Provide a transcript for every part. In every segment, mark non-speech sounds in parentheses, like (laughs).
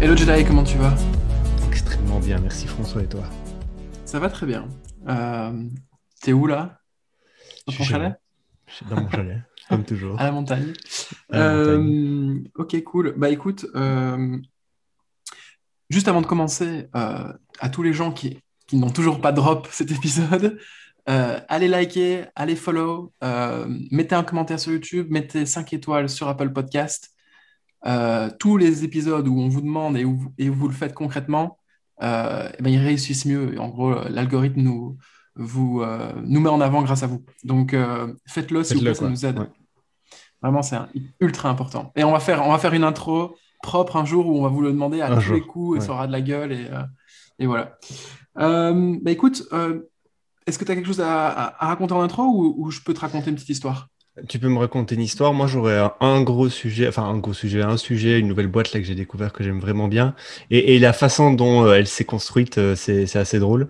Hello Jedi, comment tu vas? Extrêmement bien, merci François et toi? Ça va très bien. Euh, T'es où là? Dans ton chalet? dans mon chalet, (laughs) comme toujours. À la montagne. À la Euh, ok, cool. Bah écoute, euh, juste avant de commencer, à tous les gens qui, qui n'ont toujours pas drop cet épisode, euh, allez liker, allez follow, euh, mettez un commentaire sur YouTube, mettez 5 étoiles sur Apple Podcast. Euh, tous les épisodes où on vous demande et où, et où vous le faites concrètement, euh, eh ben, ils réussissent mieux. Et en gros, l'algorithme nous, vous, euh, nous met en avant grâce à vous. Donc, faites-le s'il vous Faites-le, plaît, ça nous aide. Ouais. Vraiment, c'est ultra important. Et on va faire, on va faire une intro propre un jour où on va vous le demander à Un tous jour, les coups et ouais. ça aura de la gueule. Et, et voilà. Bah écoute, est-ce que tu as quelque chose à, à- à raconter en intro ou, ou je peux te raconter une petite histoire? Tu peux me raconter une histoire? Moi, j'aurais un- gros sujet, enfin un gros sujet, un sujet, une nouvelle boîte là que j'ai découvert que j'aime vraiment bien. Et, la façon dont euh, elle s'est construite, euh, c'est assez drôle.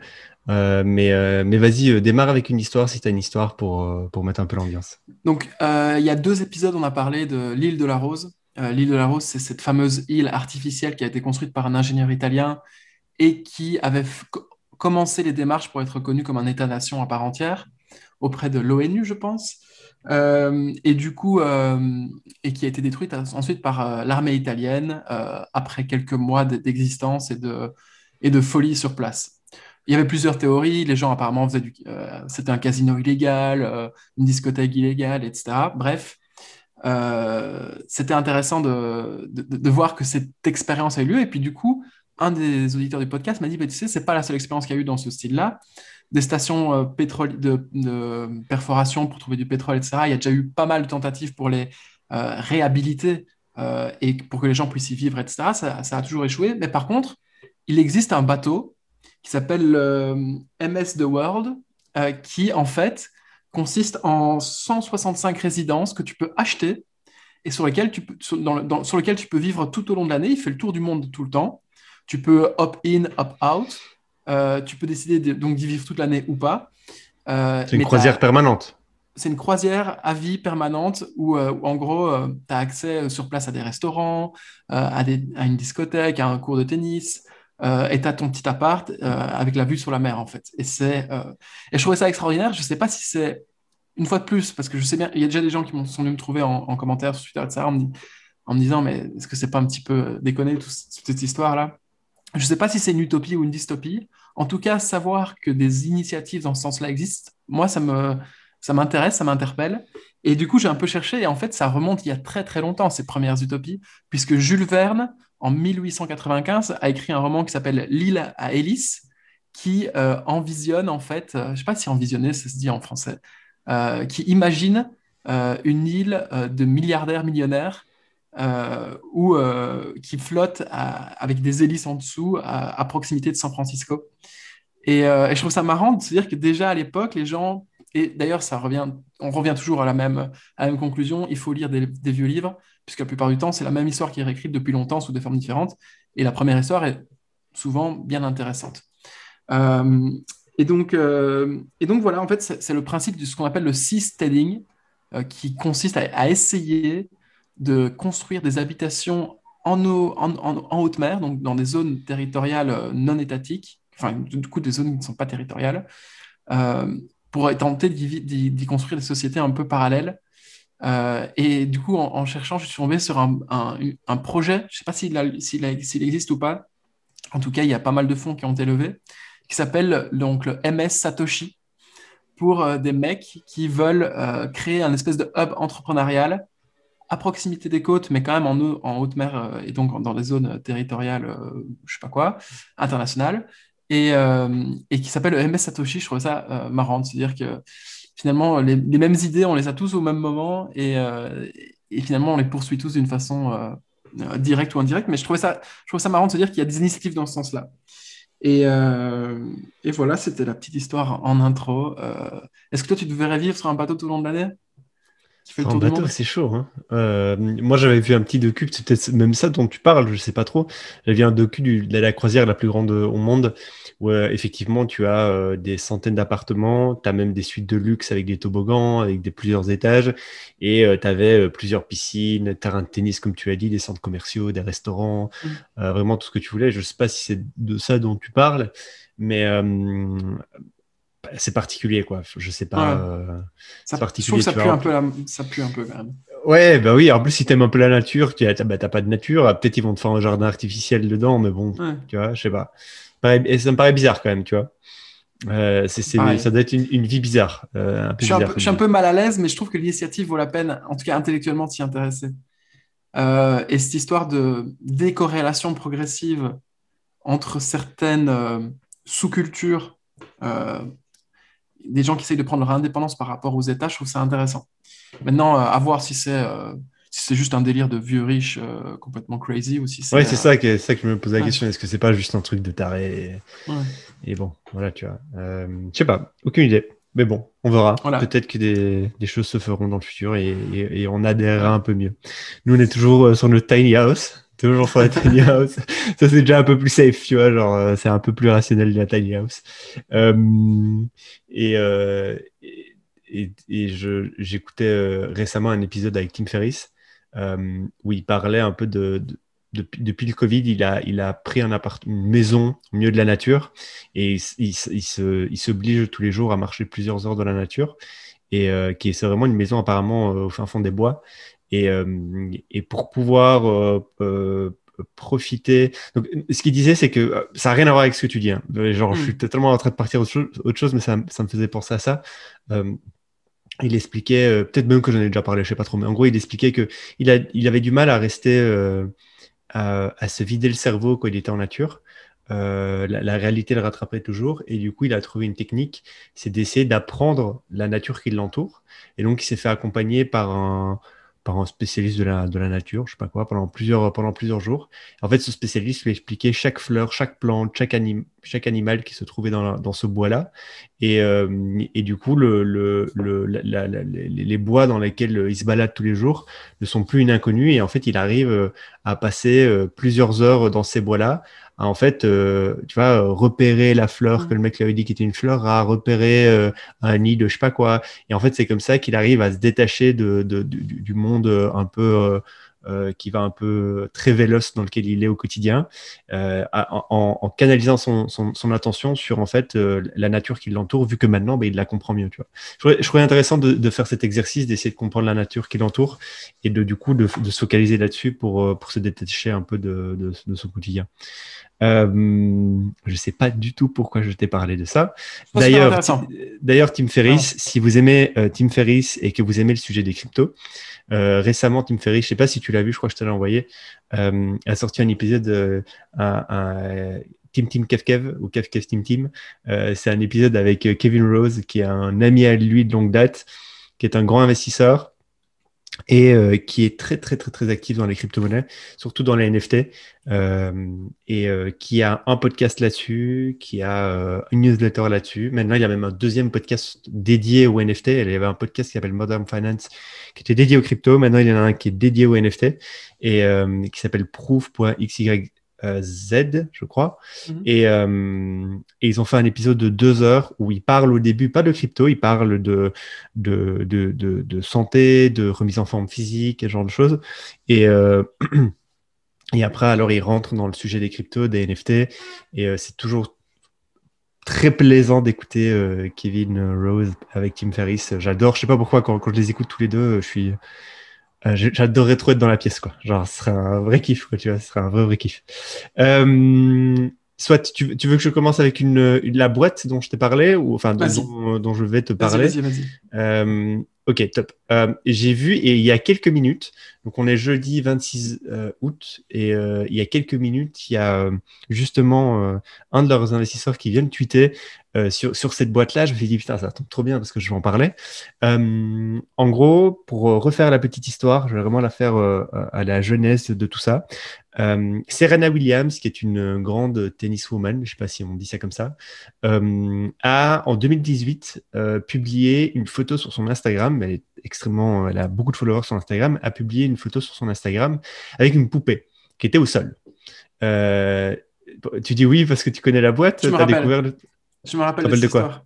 Euh, mais vas-y, démarre avec une histoire si tu as une histoire pour, pour mettre un peu l'ambiance. Donc, il y a deux épisodes, on a parlé de l'île de la Rose. L'île de la Rose, c'est cette fameuse île artificielle qui a été construite par un ingénieur italien et qui avait commencé les démarches pour être reconnu comme un État-nation à part entière auprès de l'ONU, je pense. Euh, et du coup, euh, et qui a été détruite ensuite par euh, l'armée italienne après quelques mois d'existence et de, folie sur place. Il y avait plusieurs théories. Les gens apparemment faisaient du, c'était un casino illégal, une discothèque illégale, etc. Bref, c'était intéressant de voir que cette expérience a eu lieu. Et puis du coup, un des auditeurs du podcast m'a dit, bah, tu sais, c'est pas la seule expérience qu'il y a eu dans ce style-là. Des stations euh, de, perforation pour trouver du pétrole, etc. Il y a déjà eu pas mal de tentatives pour les euh, réhabiliter euh, et pour que les gens puissent y vivre, etc. Ça, a toujours échoué. Mais par contre, il existe un bateau qui s'appelle MS The World, qui en fait consiste en 165 résidences que tu peux acheter et sur lesquelles tu peux, sur, dans sur lesquelles tu peux vivre tout au long de l'année. Il fait le tour du monde tout le temps. Tu peux opt-in, opt-out. Euh, tu peux décider de- donc d'y vivre toute l'année ou pas. Euh, C'est une croisière permanente. c'est une croisière à vie permanente où, euh, où, en gros, tu as accès sur place à des restaurants, à, des- à une discothèque, à un cours de tennis, et tu as ton petit appart avec la vue sur la mer, en fait. Et, c'est, et je trouvais ça extraordinaire. Je ne sais pas si c'est, une fois de plus, parce que je sais bien, il y a déjà des gens qui m'ont- sont venus me trouver en, en commentaire sur Twitter, etc., en me, dis- en me disant, mais est-ce que c'est pas un petit peu déconné, tout, toute cette histoire-là? Je ne sais pas si c'est une utopie ou une dystopie. En tout cas, savoir que des initiatives dans ce sens-là existent, moi, ça me, ça m'intéresse, ça m'interpelle. Et du coup, j'ai un peu cherché, et en fait, ça remonte il y a très très longtemps, ces premières utopies, puisque Jules Verne, en 1895, a écrit un roman qui s'appelle L'île à Hélice, qui euh, envisionne, en fait, euh, je ne sais pas si envisionner, ça se dit en français, euh, qui imagine une île de milliardaires millionnaires euh, où, euh, qui flotte avec des hélices en dessous à, proximité de San Francisco. Et, euh, et je trouve ça marrant de se dire que déjà à l'époque, les gens, et d'ailleurs revient, on revient toujours à la même, à la conclusion, il faut lire des, vieux livres, puisque la plupart du temps c'est la même histoire qui est réécrite depuis longtemps sous des formes différentes, et la première histoire est souvent bien intéressante. Euh, et, donc, et donc voilà, en fait c'est le principe de ce qu'on appelle le seasteading, qui consiste à essayer de construire des habitations en, eau- en, haute mer, donc dans des zones territoriales euh, non étatiques, enfin du coup des zones qui ne sont pas territoriales, euh, pour tenter d'y construire des sociétés un peu parallèles. Euh, et du coup, en, cherchant, je suis tombé sur un, un- projet, je ne sais pas s'il existe ou pas, en tout cas, il y a pas mal de fonds qui ont été levés, qui s'appelle donc le MS Satoshi, pour des mecs qui veulent créer un espèce de hub entrepreneurial à proximité des côtes, mais quand même en, en haute mer euh, et donc dans des zones territoriales, euh, je sais pas quoi, internationales, et, euh, et qui s'appelle le MS Satoshi. Je trouve ça euh, marrant de se dire que finalement, les, mêmes idées, on les a tous au même moment, et, euh, et finalement, on les poursuit tous d'une façon euh, euh, directe ou indirecte. Mais je trouvais ça, je trouve ça marrant de se dire qu'il y a des initiatives dans ce sens-là. Et, euh, et voilà, c'était la petite histoire en intro. Euh, Est-ce que toi, tu te verrais vivre sur un bateau tout au long de l'année? En bateau, c'est chaud. Hein. Euh, moi, j'avais vu un petit docu, c'est peut-être même ça dont tu parles, je sais pas trop. J'avais vu un docu de la croisière la plus grande au monde, où euh, effectivement, tu as euh, des centaines d'appartements, tu as même des suites de luxe avec des toboggans, avec des plusieurs étages, et tu avais plusieurs piscines, terrain de tennis, comme tu as dit, des centres commerciaux, des restaurants, mmh. vraiment tout ce que tu voulais. Je sais pas si c'est de ça dont tu parles, mais c'est particulier, quoi. Je sais pas. Euh, ça, particulier. ça pue, un peu ça pue un peu quand même. Ouais, bah oui. En plus, si t'aimes un peu la nature, tu bah, pas de nature. Ah, peut-être ils vont te faire un jardin artificiel dedans, mais bon, tu vois, je sais pas. Et ça me paraît bizarre quand même, tu vois. Euh, c'est, ça doit être une, vie bizarre. Euh, je, suis un peu, mal à l'aise, mais je trouve que l'initiative vaut la peine, en tout cas intellectuellement, s'y intéresser. et cette histoire de décorrélation progressive entre certaines sous-cultures des gens qui essayent de prendre leur indépendance par rapport aux États, je trouve ça intéressant. Maintenant, euh, à voir si c'est euh, si c'est juste un délire de vieux riches euh, complètement crazy ou si c'est. Ouais, c'est ça, que, ça que je me pose la question. Est-ce que c'est pas juste un truc de taré et, bon, voilà, tu vois. je sais pas, aucune idée. Mais bon, on verra. Peut-être que des, des, choses se feront dans le futur et, et, on adhérera un peu mieux. Nous, on est toujours sur notre tiny house toujours sur la tiny house. (laughs) Ça, c'est déjà un peu plus safe, tu vois, genre, euh, c'est un peu plus rationnel la tiny house. Euh, et, euh, et, et j'écoutais récemment un épisode avec Tim Ferriss où il parlait un peu de, depuis le Covid, il a, il a pris un appart, une maison au milieu de la nature et il, il, il s'oblige tous les jours à marcher plusieurs heures dans la nature et qui c'est vraiment une maison apparemment au fin fond des bois et, euh, et pour pouvoir euh, euh, profiter. Donc, ce qu'il disait, c'est que ça n'a rien à voir avec ce que tu dis. Hein. Genre, je suis mm. totalement en train de partir autre chose, autre chose mais ça, ça, me faisait penser à ça. il expliquait, peut-être même que j'en ai déjà parlé, je sais pas trop, mais en gros, il expliquait que il, a, il avait du mal à rester, à, à, se vider le cerveau quand il était en nature. La, la, réalité le rattrapait toujours et du coup il a trouvé une technique, c'est d'essayer d'apprendre la nature qui l'entoure et donc il s'est fait accompagner par un, par un spécialiste de la, de la nature, je sais pas quoi, pendant plusieurs, pendant plusieurs jours. En fait, ce spécialiste lui expliquait chaque fleur, chaque plante, chaque, chaque animal qui se trouvait dans, dans ce bois-là. Et, euh, et, du coup, le, le, le la, les bois dans lesquels il se balade tous les jours ne sont plus une inconnue. Et en fait, il arrive euh, à passer euh, plusieurs heures dans ces bois-là en fait, euh, tu vois, repérer la fleur que le mec lui avait dit qui était une fleur, à repérer euh, un nid de je sais pas quoi. Et en fait, c'est comme ça qu'il arrive à se détacher de, du, monde euh, un peu qui va un peu très véloce dans lequel il est au quotidien, en, canalisant son, attention sur en fait la nature qui l'entoure, vu que maintenant, ben, il la comprend mieux. Tu vois. Je, trouvais, intéressant de, de, faire cet exercice, d'essayer de comprendre la nature qui l'entoure et de du coup de, se focaliser là-dessus pour, pour se détacher un peu de, son quotidien. Euh, je sais pas du tout pourquoi je t'ai parlé de ça. D'ailleurs, d'ailleurs, Tim Ferriss, si vous aimez euh, Tim Ferriss et que vous aimez le sujet des cryptos, euh, récemment, Tim Ferriss, je sais pas si tu l'as vu, je crois que je te l'ai envoyé, a sorti un épisode, un, un Tim Tim Kev Kev ou Kev Kev Tim Tim. c'est un épisode avec Kevin Rose, qui est un ami à lui de longue date, qui est un grand investisseur et euh, qui est très très très très actif dans les crypto-monnaies, surtout dans les NFT, euh, et euh, qui a un podcast là-dessus, qui a une newsletter là-dessus. Maintenant, il y a même un deuxième podcast dédié aux NFT. Il y avait un podcast qui s'appelle Modern Finance, qui était dédié aux crypto. Maintenant, il y en a un qui est dédié aux NFT et qui s'appelle proof.xy euh, Z, je crois. Mhm. Euh, et, ils ont fait un épisode de deux heures où ils parlent au début, pas de crypto, ils parlent de, de, de, de, santé, de remise en forme physique, et ce genre de choses. Et, euh, (clears throat) et après, alors, ils rentrent dans le sujet des cryptos, des NFT. Et c'est toujours très plaisant d'écouter Kevin Rose avec Tim Ferriss. J'adore, je sais pas pourquoi, quand, quand, je les écoute tous les deux, je suis euh, j'adorerais trop être dans la pièce, quoi. Genre, ce serait un vrai kiff, quoi, tu vois, ce serait un vrai, vrai kiff. Euh, soit tu, tu, veux que je commence avec une, la boîte dont je t'ai parlé, ou enfin, dont, dont, je vais te parler. Vas-y, vas-y. Euh, ok, top. Euh, J'ai vu, et il y a quelques minutes, donc on est jeudi 26 euh, août, et euh, il y a quelques minutes, il y a justement un de leurs investisseurs qui vient de tweeter sur, sur cette boîte-là. Je me suis dit, putain, ça tombe trop bien parce que je vais en parler. en gros, pour refaire la petite histoire, je vais vraiment la faire à la jeunesse de tout ça. Serena Williams, qui est une grande tenniswoman, je ne sais pas si on dit ça comme ça, a en 2018 publié une photo sur son Instagram. Elle est extrêmement, elle a beaucoup de followers sur Instagram. A publié une photo sur son Instagram avec une poupée qui était au sol. tu dis oui parce que tu connais la boîte. Je me rappelle. Découvert Je me rappelle de, quoi?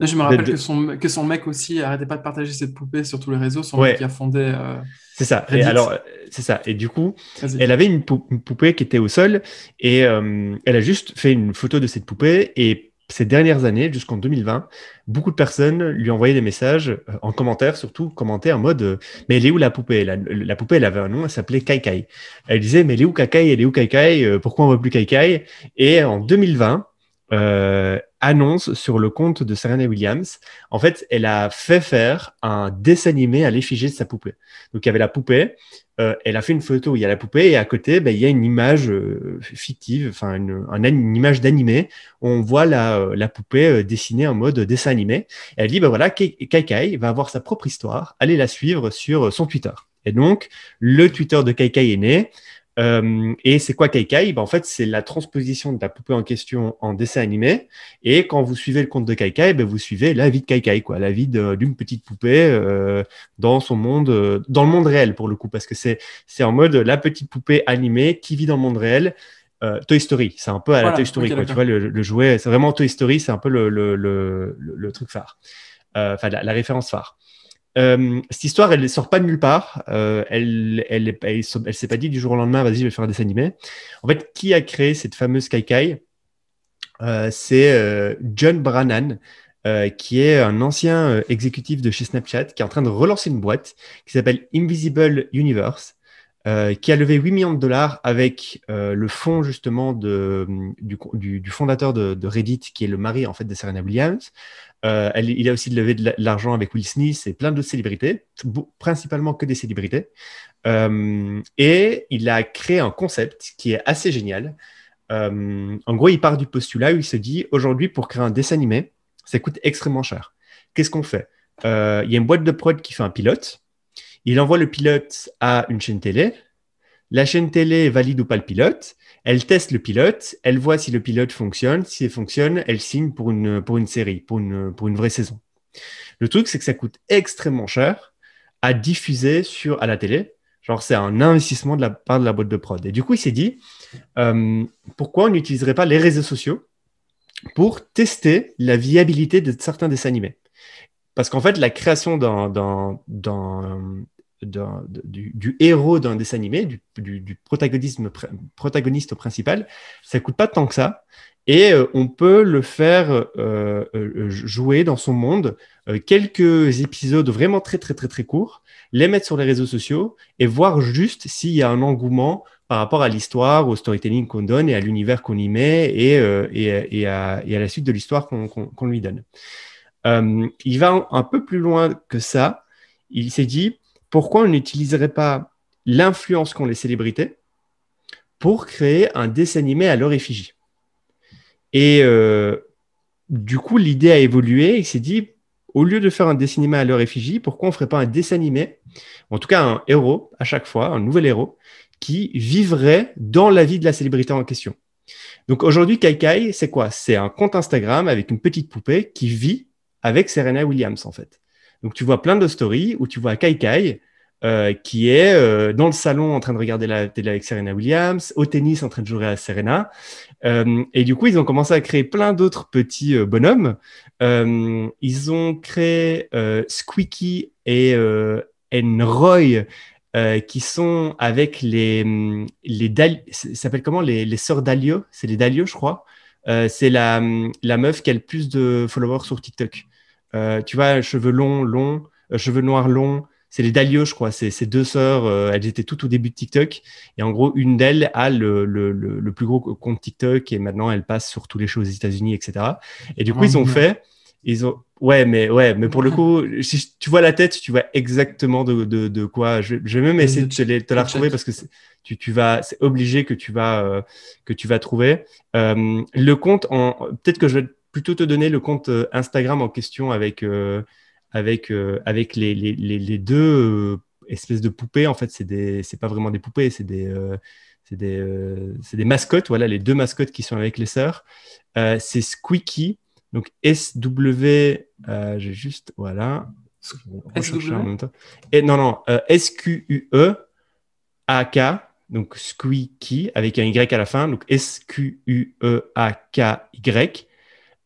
Je me rappelle que, son, que son mec aussi arrêtait pas de partager cette poupée sur tous les réseaux, son mec qui a fondé. Euh, c'est ça. Et alors, c'est ça. Et du coup, elle avait une, poupée qui était au sol et euh, elle a juste fait une photo de cette poupée. Et ces dernières années, jusqu'en 2020, beaucoup de personnes lui envoyaient des messages euh, en commentaire, surtout commentaient en mode Mais elle est où la poupée? La, poupée, elle avait un nom, elle s'appelait Kai Kai. Elle disait Mais elle est où Kai Kai? Elle est où Kai Kai? Pourquoi on voit plus Kai Kai? Et en 2020, euh, annonce sur le compte de Serena Williams. En fait, elle a fait faire un dessin animé à l'effigie de sa poupée. Donc, il y avait la poupée. Euh, elle a fait une photo où il y a la poupée et à côté, ben, il y a une image euh, fictive, enfin une, image d'animé. On voit la, la poupée dessinée en mode dessin animé. elle dit, ben voilà, Kai va avoir sa propre histoire. Allez la suivre sur son Twitter. Et donc, le Twitter de Kai Kai est né. Euh, et c'est quoi Kaikai ben, En fait, c'est la transposition de la poupée en question en dessin animé. Et quand vous suivez le compte de Kaikai, ben, vous suivez la vie de Kaikai, quoi, la vie d'une petite poupée euh, dans son monde, euh, dans le monde réel pour le coup, parce que c'est c'est en mode la petite poupée animée qui vit dans le monde réel. Toy Story, c'est un peu à la Toy Story, quoi, tu vois, le, jouet, c'est vraiment Toy Story, c'est un peu le, le, le truc phare, enfin la, la référence phare. Euh, cette histoire, elle ne sort pas de nulle part. Euh, elle elle, elle, s'est pas dit du jour au lendemain, vas-y, je vais faire un dessin animé. En fait, qui a créé cette fameuse Kai euh, C'est John Brannan, qui est un ancien exécutif de chez Snapchat, qui est en train de relancer une boîte qui s'appelle Invisible Universe, qui a levé 8 millions de dollars avec le fonds justement de, du, fondateur de, Reddit, qui est le mari en fait de Serena Williams. Euh, il a aussi levé de l'argent avec Will Smith et plein d'autres célébrités, principalement que des célébrités. Euh, et il a créé un concept qui est assez génial. Euh, en gros, il part du postulat où il se dit aujourd'hui, pour créer un dessin animé, ça coûte extrêmement cher. Qu'est-ce qu'on fait? Il y a une boîte de prod qui fait un pilote. Il envoie le pilote à une chaîne télé. La chaîne télé valide ou pas le pilote. Elle teste le pilote, elle voit si le pilote fonctionne. Si il fonctionne, elle signe pour une, série, pour une, pour une vraie saison. Le truc, c'est que ça coûte extrêmement cher à diffuser sur, à la télé. Genre, c'est un investissement de la part de la boîte de prod. Et du coup, il s'est dit, euh, pourquoi on n'utiliserait pas les réseaux sociaux pour tester la viabilité de certains dessins animés? Parce qu'en fait, la création d'un du, héros d'un dessin animé, du, du, protagonisme, protagoniste principal, ça coûte pas tant que ça. Et euh, on peut le faire euh, euh, jouer dans son monde quelques épisodes vraiment très très très très courts, les mettre sur les réseaux sociaux et voir juste s'il y a un engouement par rapport à l'histoire, au storytelling qu'on donne et à l'univers qu'on y met et, et, et, à, la suite de l'histoire qu'on lui donne. il va un peu plus loin que ça. Il s'est dit, pourquoi on n'utiliserait pas l'influence qu'ont les célébrités pour créer un dessin animé à leur effigie? Et euh, du coup, l'idée a évolué. Il s'est dit, au lieu de faire un dessin animé à leur effigie, pourquoi on ne ferait pas un dessin animé, en tout cas un héros à chaque fois, un nouvel héros, qui vivrait dans la vie de la célébrité en question? Donc aujourd'hui, Kai c'est quoi? C'est un compte Instagram avec une petite poupée qui vit avec Serena Williams, en fait. Donc, tu vois plein de stories où tu vois Kai Kai euh, qui est euh, dans le salon en train de regarder la télé avec Serena Williams, au tennis en train de jouer à Serena. Euh, et du coup, ils ont commencé à créer plein d'autres petits bonhommes. ils ont créé Squeaky et Roy. qui sont avec les, les s'appelle comment? Les, les sœurs Dalio? C'est les Dalio je crois c'est la, la meuf qui a le plus de followers sur TikTok euh, tu vois, cheveux longs, longs, euh, cheveux noirs longs. C'est les Dalio, je crois. C'est ces deux sœurs. Euh, elles étaient toutes au début de TikTok. Et en gros, une d'elles a le, le, le, plus gros compte TikTok et maintenant elle passe sur tous les shows aux États-Unis, etc. Et du coup, ils ont fait. Ils ont. Ouais, mais ouais, mais pour le coup, si tu vois la tête, tu vois exactement de, de, de quoi. Je, vais même essayer de te, te la retrouver parce que tu, tu vas, c'est obligé que tu vas que tu vas trouver le compte. En peut-être que je vais plutôt te donner le compte euh, Instagram en question avec, euh, avec, euh, avec les, les, les, deux espèces de poupées. En fait, des, c'est pas vraiment des poupées, c'est des, des, des mascottes. Voilà, les deux mascottes qui sont avec les sœurs. C'est Squeaky, donc SW. J'ai juste, voilà. SW en même temps. Et non, non, S Q U E A K. Donc Squeaky avec un Y à la fin, donc S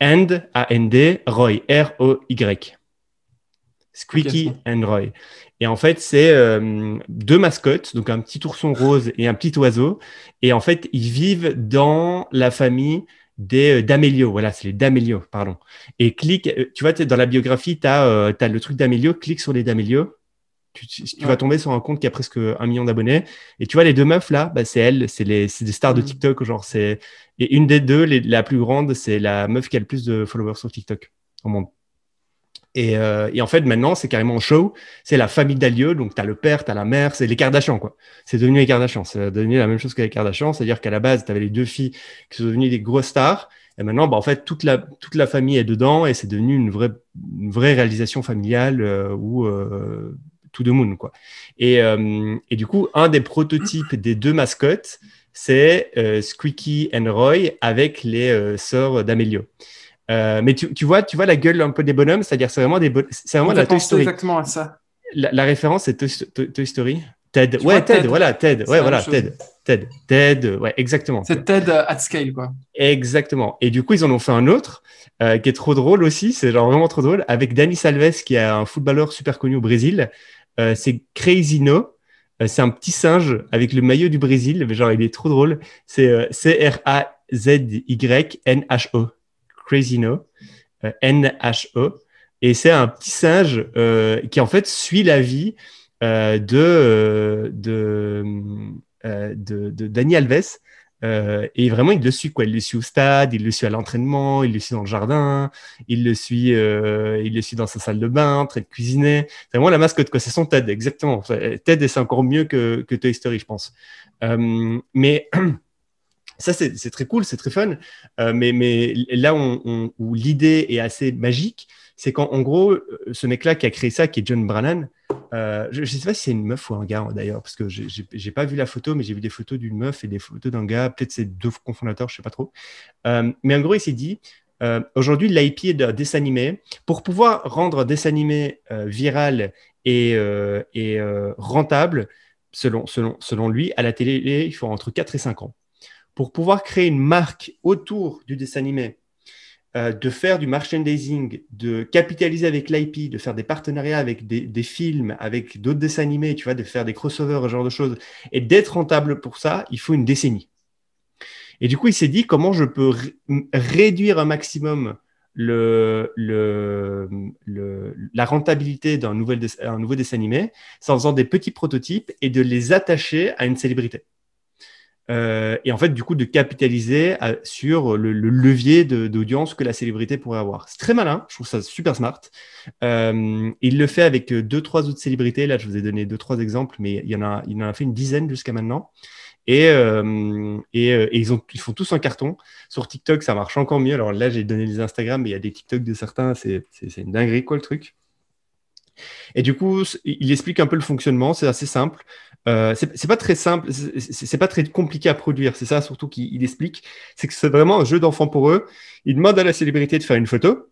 And A N D Roy R O Y. Squeaky and Roy. Et en fait, c'est euh, deux mascottes, donc un petit ourson rose et un petit oiseau. Et en fait, ils vivent dans la famille des euh, d'Amélio. Voilà, c'est les d'Amélio, pardon. Et clique, euh, tu vois, dans la biographie, tu as, le truc d'Amélio, clique sur les d'Amélio. Tu, tu vas tomber sur un compte qui a presque un million d'abonnés. Et tu vois, les deux meufs là, bah, c'est elles, c'est des stars de mm. TikTok. Genre, c'est... Et une des deux, la plus grande, c'est la meuf qui a le plus de followers sur TikTok au monde. Euh, et, en fait, maintenant, c'est carrément show. C'est la famille d'Alieu. Donc, tu as le père, tu as la mère. C'est les Kardashians, quoi. C'est devenu les Kardashians. C'est devenu la même chose que les Kardashians. C'est-à-dire qu'à la base, tu avais les deux filles qui sont devenues des grosses stars. Et maintenant, bah, en fait, toute la, toute la famille est dedans et c'est devenu une vraie, une vraie réalisation familiale euh, ou euh, tout de moon, quoi. Et, euh, et, du coup, un des prototypes des deux mascottes, c'est Squeaky and Roy avec les sœurs d'Amélio. Euh, mais tu, tu, vois, tu vois la gueule un peu des bonhommes, c'est-à-dire c'est vraiment des c'est vraiment la Toy Story. exactement à ça. La, référence c'est Toy, Story. Ted. ouais, Ted, voilà, Ted. Ouais, voilà, Ted. Ted. Ted, ouais, exactement. C'est Ted at scale, quoi. Exactement. Et du coup, ils en ont fait un autre euh, qui est trop drôle aussi. C'est genre vraiment trop drôle avec Dani Salves, qui est un footballeur super connu au Brésil. Euh, c'est Crazy No. c'est un petit singe avec le maillot du Brésil. Genre, il est trop drôle. C'est C-R-A-Z-Y-N-H-O. Crazy No, euh, N-H-E. Et c'est un petit singe euh, qui en fait suit la vie euh, de, de, de, de, Alves. Et vraiment, il le suit quoi. Il le suit au stade, il le suit à l'entraînement, il le suit dans le jardin, il le suit, il le suit dans sa salle de bain, en train cuisiner. C'est vraiment la mascotte quoi. C'est son Ted, exactement. Ted, c'est encore mieux que, Toy Story, je pense. mais (clears throat) ça, c'est très cool, c'est très fun. Euh, mais, là où l'idée est assez magique, c'est qu'en gros, euh, ce mec-là qui a créé ça, qui est John Brannan, euh, je ne sais pas si c'est une meuf ou un gars d'ailleurs, parce que je n'ai pas vu la photo, mais j'ai vu des photos d'une meuf et des photos d'un gars. Peut-être c'est deux cofondateurs, je ne sais pas trop. mais en gros, il s'est dit aujourd'hui, l'IP est d'un dessin animé. Pour pouvoir rendre un dessin animé viral et, rentable, selon, selon, selon lui, à la télé, il faut entre 4 et 5 ans pour pouvoir créer une marque autour du dessin animé, euh, de faire du merchandising, de capitaliser avec l'IP, de faire des partenariats avec des, films, avec d'autres dessins animés, tu vois, de faire des crossovers, ce genre de choses, et d'être rentable pour ça, il faut une décennie. Et du coup, il s'est dit comment je peux réduire un maximum le, la rentabilité d'un nouveau dessin animé en faisant des petits prototypes et de les attacher à une célébrité. Euh, et en fait, du coup, de capitaliser euh, sur le, levier d'audience que la célébrité pourrait avoir. C'est très malin, je trouve ça super smart. Euh, il le fait avec deux, trois autres célébrités. Là, je vous ai donné deux, trois exemples, mais il, en a, fait une dizaine jusqu'à maintenant. Et, ils, ils, font tous un carton. Sur TikTok, ça marche encore mieux. Alors là, j'ai donné les Instagram, mais il y a des TikTok de certains. C'est une dinguerie, quoi, le truc. Et du coup, il explique un peu le fonctionnement. C'est assez simple. Euh, c'est pas très simple, c'est pas très compliqué à produire. C'est ça surtout qu'il explique. C'est que c'est vraiment un jeu d'enfant pour eux. Il demande à la célébrité de faire une photo.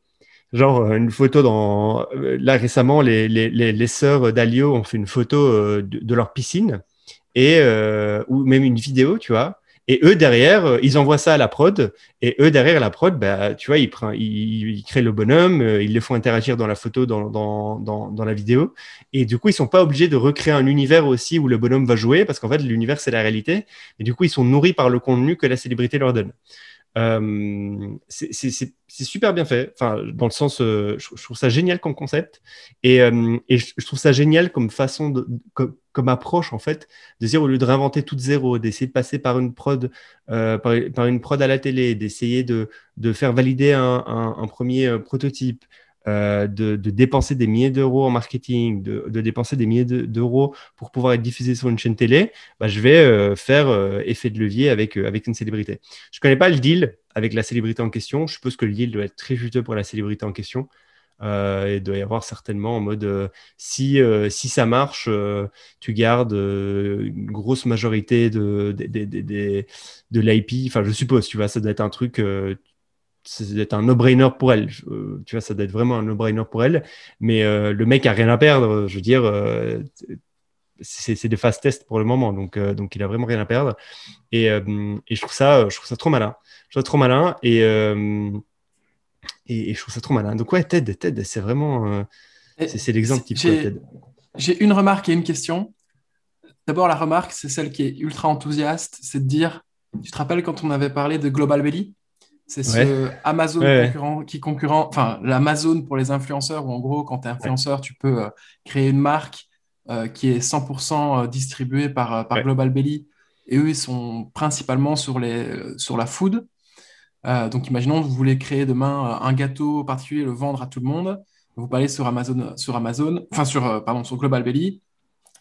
Genre euh, une photo dans... Euh, là récemment, les, les, les, sœurs d'Alio ont fait une photo de, leur piscine. Et, ou même une vidéo, tu vois. Et eux, derrière, euh, ils envoient ça à la prod. Et eux, derrière la prod, bah, tu vois, ils, créent le bonhomme, euh, ils les font interagir dans la photo, dans, la vidéo. Et du coup, ils sont pas obligés de recréer un univers aussi où le bonhomme va jouer, parce qu'en fait, l'univers, c'est la réalité. Et du coup, ils sont nourris par le contenu que la célébrité leur donne. Euh, c'est super bien fait. Enfin, dans le sens, je, trouve ça génial comme concept et, je, trouve ça génial comme façon de, approche en fait, de dire au lieu de réinventer tout zéro, d'essayer de passer par une prod, par, une prod à la télé, d'essayer de, de, faire valider un, premier prototype, euh, de, dépenser des milliers d'euros en marketing, de, dépenser des milliers d'euros pour pouvoir être diffusé sur une chaîne télé, bah, je vais euh, faire euh, effet de levier avec, avec une célébrité. Je connais pas le deal avec la célébrité en question. Je suppose que le deal doit être très juteux pour la célébrité en question. Euh, il doit y avoir certainement en mode euh, si, euh, si ça marche, tu gardes une grosse majorité de, de, l'IP. Enfin, je suppose, tu vois, ça doit être un truc, ça doit être un no-brainer pour elle. tu vois, ça doit être vraiment un no-brainer pour elle. Mais le mec a rien à perdre. Je veux dire, c'est des fast tests pour le moment, donc, donc il a vraiment rien à perdre. Et, et je, trouve ça, je trouve ça trop malin. Je trouve ça trop malin. Et et, je trouve ça trop malin. Donc ouais, Ted, Ted c'est vraiment... Euh, c'est l'exemple type. J'ai une remarque et une question. D'abord, la remarque, c'est celle qui est ultra enthousiaste, c'est de dire, tu te rappelles quand on avait parlé de Global Belly? C'est ce Amazon concurrent, qui concurrent, enfin l'Amazon pour les influenceurs, où en gros, quand tu es influenceur, tu peux euh, créer une marque euh, qui est 100% distribuée par, par Global Belly. Et eux, ils sont principalement sur, les, sur la food. Euh, donc, imaginons, vous voulez créer demain euh, un gâteau particulier, le vendre à tout le monde. Vous aller sur Amazon, sur Amazon, enfin sur, euh, pardon, sur Global Belly,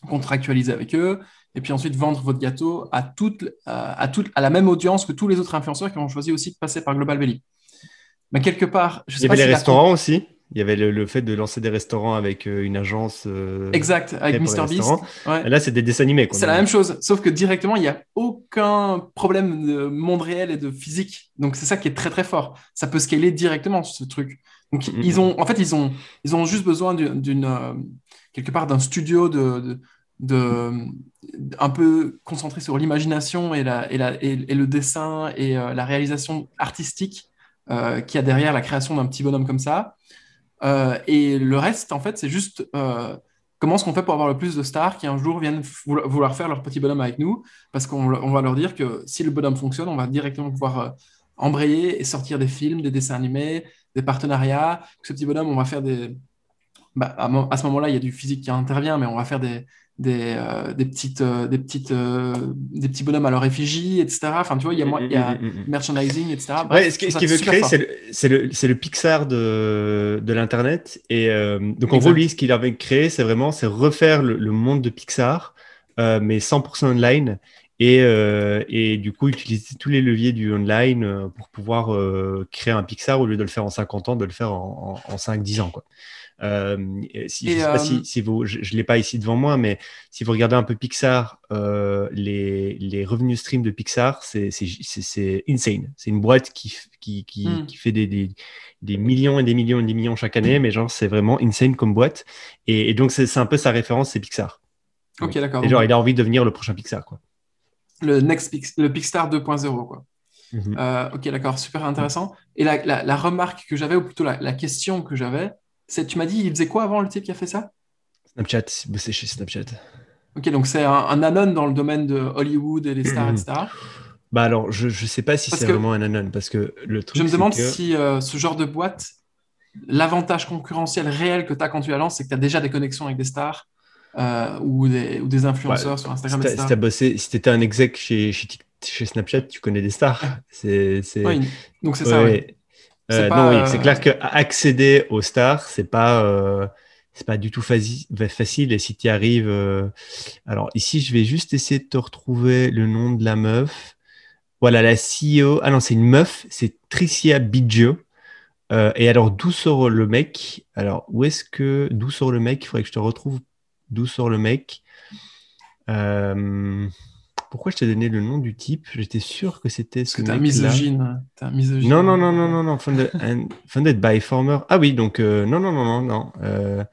contractualiser avec eux, et puis ensuite vendre votre gâteau à, toute, à, toute, à la même audience que tous les autres influenceurs qui ont choisi aussi de passer par Global Belly. Mais quelque part, je sais Il y avait les restaurants aussi il y avait le, fait de lancer des restaurants avec euh, une agence. Euh, exact, avec MrBeast. Ouais. Là, c'est des dessins animés. C'est la même chose, sauf que directement, il n'y a aucun problème de monde réel et de physique. Donc, c'est ça qui est très, très fort. Ça peut scaler directement, ce truc. Donc, mm-hmm. ils ont, en fait, ils ont, ils ont juste besoin d'une, euh, quelque part, d'un studio de, de, un peu concentré sur l'imagination et, la, et, la, et, le dessin et la réalisation artistique qui a derrière la création d'un petit bonhomme comme ça. Euh, et le reste, en fait, c'est juste euh, comment est-ce qu'on fait pour avoir le plus de stars qui un jour viennent vouloir faire leur petit bonhomme avec nous, parce qu'on va leur dire que si le bonhomme fonctionne, on va directement pouvoir euh, embrayer et sortir des films, des dessins animés, des partenariats. Ce petit bonhomme, on va faire des... Bah, à, ce moment-là, il y a du physique qui intervient, mais on va faire des, des, euh, des, petites, euh, des, petites, euh, des petits bonhommes à leur effigie, etc. Enfin, tu vois, il y a, mm, il y a mm, mm, merchandising, etc. ouais, ce qu'il veut créer, c'est le, le, le, Pixar de, de l'Internet. Et donc, en gros, lui, ce qu'il avait créé, c'est vraiment c'est refaire le, monde de Pixar, mais 100% online. Et, et, du coup, utiliser tous les leviers du online pour pouvoir créer un Pixar au lieu de le faire en 50 ans, de le faire en, en, en 5-10 ans. Quoi. Euh, si, je sais pas si, euh, si vous, je ne l'ai pas ici devant moi, mais si vous regardez un peu Pixar, euh, les, les, revenus stream de Pixar, c'est insane. C'est une boîte qui, qui, qui, hmm. qui fait des, des, des, millions et des millions et des millions chaque année, mais genre, c'est vraiment insane comme boîte. Et, donc, c'est un peu sa référence, c'est Pixar. Ok, d'accord. Et genre, il a envie de devenir le prochain Pixar, quoi. Le, next le Pixar 2.0, quoi. Mhm. ok, d'accord, super intéressant. Et la, la, la remarque que j'avais, ou plutôt la, la question que j'avais, tu m'as dit, il faisait quoi avant le type qui a fait ça? Snapchat, il bossait chez Snapchat. Ok, donc c'est un, un, anon dans le domaine de Hollywood et les stars, etc. Bah alors, je ne sais pas si c'est vraiment un anon, parce que le truc. Je me demande si euh, ce genre de boîte, l'avantage concurrentiel réel que tu as quand tu la lances, c'est que tu as déjà des connexions avec des stars euh, ou, des, ou, des, influenceurs sur Instagram, si etc. bossé, si tu étais un exec chez, chez, chez, Snapchat, tu connais des stars. c'est, oui, donc c'est ça, Euh, non, oui, c'est clair qu'accéder aux stars, c'est pas, euh, c'est pas du tout facile. Et si tu arrives. Euh, alors, ici, je vais juste essayer de te retrouver le nom de la meuf. Voilà, la CEO. Ah non, c'est une meuf, c'est Tricia Biggio. et alors, d'où sort le mec? Alors, où est-ce que. D'où sort le mec? Il faudrait que je te retrouve d'où sort le mec. Euh, pourquoi je t'ai donné le nom du type? J'étais sûr que c'était ce misogyne. Un misogyne. Non, non, non, non, non, non. Funded, by former. Ah oui, donc euh, non, non, non, non, non. Euh,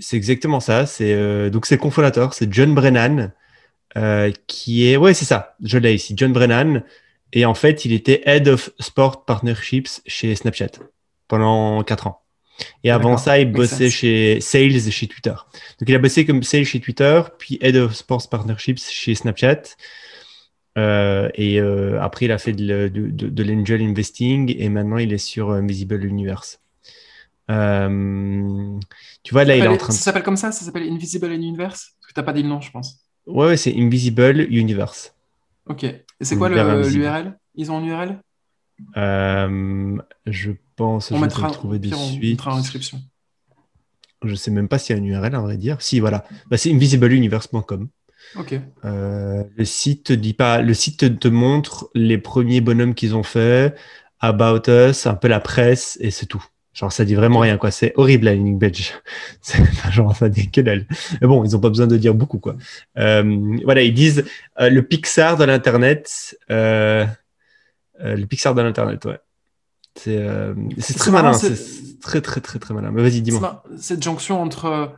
c'est exactement ça. C'est euh, donc c'est le cofondateur, c'est John Brennan, qui est, ouais, c'est ça. Je l'ai ici, John Brennan. Et en fait, il était head of sport partnerships chez Snapchat pendant 4 ans. Et avant ça, il bossait chez Sales chez Twitter. Donc, il a bossé comme Sales chez Twitter, puis Head of Sports Partnerships chez Snapchat. Euh, et euh, après, il a fait de, de, l'angel investing et maintenant, il est sur Invisible Universe. Euh, tu vois, là, il est en train de... Ça s'appelle comme ça? Ça s'appelle Invisible Universe? Parce que tu n'as pas dit le nom, je pense. Ouais, ouais c'est Invisible Universe. Ok. Et c'est quoi l'URL Ils ont un URL Je pense. On je mettra, trouver de suite. On en description. Je sais même pas s'il y a un URL, à vrai dire. Si, voilà. Bah, c'est invisibleuniverse.com. Ok. Euh, le site te dit pas. Le site te montre les premiers bonhommes qu'ils ont fait, About Us, un peu la presse, et c'est tout. Genre, ça dit vraiment rien, quoi. C'est horrible, la landing (laughs) page. genre, ça dit que dalle. Mais bon, ils n'ont pas besoin de dire beaucoup, quoi. Euh, voilà, ils disent euh, le Pixar de l'Internet. Euh, le Pixar de l'Internet, ouais. C'est très malin. C'est très, très, très, très malin. Mais vas-y, dis-moi. Cette jonction entre.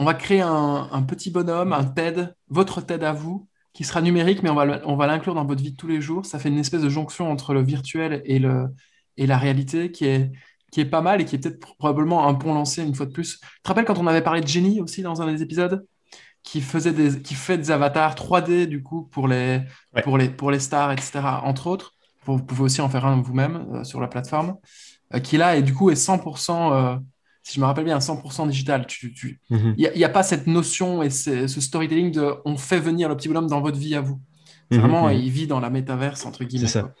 On va créer un, un, petit bonhomme, un TED, votre TED à vous, qui sera numérique, mais on va, on va l'inclure dans votre vie de tous les jours. Ça fait une espèce de jonction entre le virtuel et, le, et la réalité qui est, qui est pas mal et qui est peut-être probablement un pont lancé une fois de plus. Tu te rappelles quand on avait parlé de Jenny aussi dans un des épisodes qui, faisait des, qui fait des avatars 3D du coup pour les, pour les, pour les stars, etc. Entre autres. Vous pouvez aussi en faire un vous-même euh, sur la plateforme. Euh, qui là, et du coup, est 100%, euh, si je me rappelle bien, 100% digital. Mhm. Il n'y a, pas cette notion et ce storytelling de on fait venir le petit bonhomme dans votre vie à vous. Mhm, vraiment, mhm. il vit dans la métaverse, entre guillemets. C'est ça.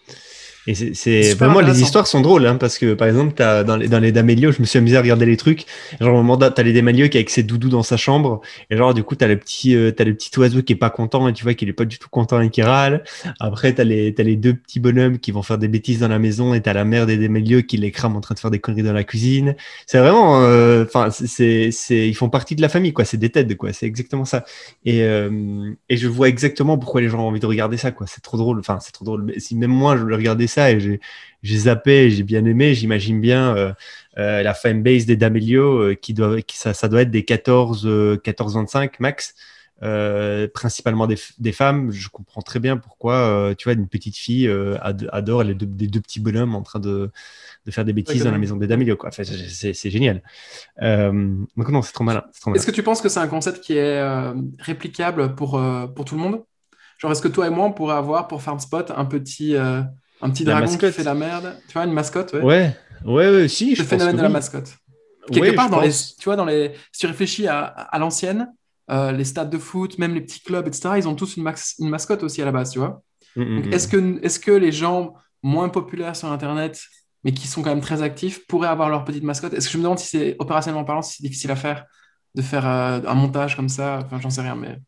Et c'est vraiment les histoires sont drôles hein, parce que par exemple as, dans les dans les Damelio, je me suis amusé à regarder les trucs. Genre au moment t'as les Damelio qui avec ses doudous dans sa chambre et genre du coup t'as le petit euh, as le petit oiseau qui est pas content et tu vois qu'il est pas du tout content et qui râle. Après t'as les as les deux petits bonhommes qui vont faire des bêtises dans la maison et t'as la mère des Damelio qui les crame en train de faire des conneries dans la cuisine. C'est vraiment euh, enfin c'est c'est ils font partie de la famille quoi. C'est des têtes quoi. C'est exactement ça. Et euh, et je vois exactement pourquoi les gens ont envie de regarder ça quoi. C'est trop drôle. Enfin c'est trop drôle. Si même moi je le regardais ça et j'ai zappé, j'ai bien aimé. J'imagine bien euh, euh, la fanbase des D'Amelio euh, qui doit, qui, ça, ça, doit être des 14, 14 25 max. principalement des, des, femmes, je comprends très bien pourquoi, tu vois, une petite fille adore les deux, des deux petits bonhommes en train de, de faire des bêtises dans la maison des D'Amelio. Quoi. Enfin, c'est génial. donc non, c'est trop malin. Est-ce que tu penses que c'est un concept qui est réplicable pour, pour tout le monde? Genre, est-ce que toi et moi, on pourrait avoir pour FarmSpot un petit, un petit dragon qui fait la merde. Tu vois, une mascotte, ouais. Ouais, ouais, ouais si. Le phénomène de la mascotte. Quelque part, dans les, tu vois, dans les, si tu réfléchis à, à l'ancienne, euh, les stades de foot, même les petits clubs, etc., ils ont tous une, une mascotte aussi à la base, tu vois. Mm, mm, mm. est-ce que, est que les gens moins populaires sur Internet, mais qui sont quand même très actifs, pourraient avoir leur petite mascotte? Est-ce que je me demande si c'est, opérationnellement parlant, si c'est difficile à faire, de faire euh, un montage comme ça? Enfin, j'en sais rien, mais...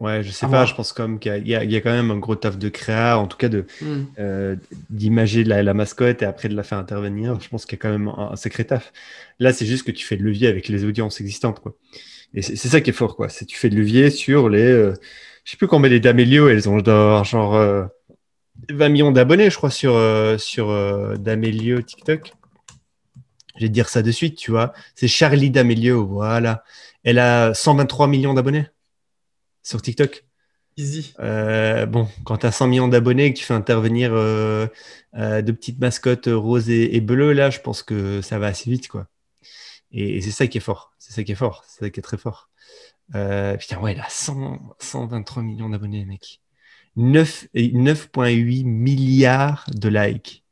Ouais, je sais pas, je pense comme qu'il y, a quand même un gros taf de créa, en tout cas de hmm. euh, d'imager la, mascotte et après de la faire intervenir. Je pense qu'il y a quand même un, sacré taf. Là, c'est juste que tu fais le levier avec les audiences existantes, quoi. Et c'est ça qui est fort, quoi. C'est tu fais le levier sur les, euh, je sais plus combien les D'Amelio, elles ont genre, 20 euh, millions d'abonnés, je crois, sur sur D'Amelio TikTok. Je vais te dire ça de suite, tu vois. C'est Charlie D'Amelio, voilà. Elle a 123 millions d'abonnés sur TikTok. Easy. Euh, bon, quand tu as 100 millions d'abonnés et que tu fais intervenir euh, euh, de petites mascottes roses et, bleues, là, je pense que ça va assez vite, quoi. Et, c'est ça qui est fort. C'est ça qui est fort. C'est ça qui est très fort. putain, ouais, il a 123 millions d'abonnés, mec. 9,8 milliards de likes.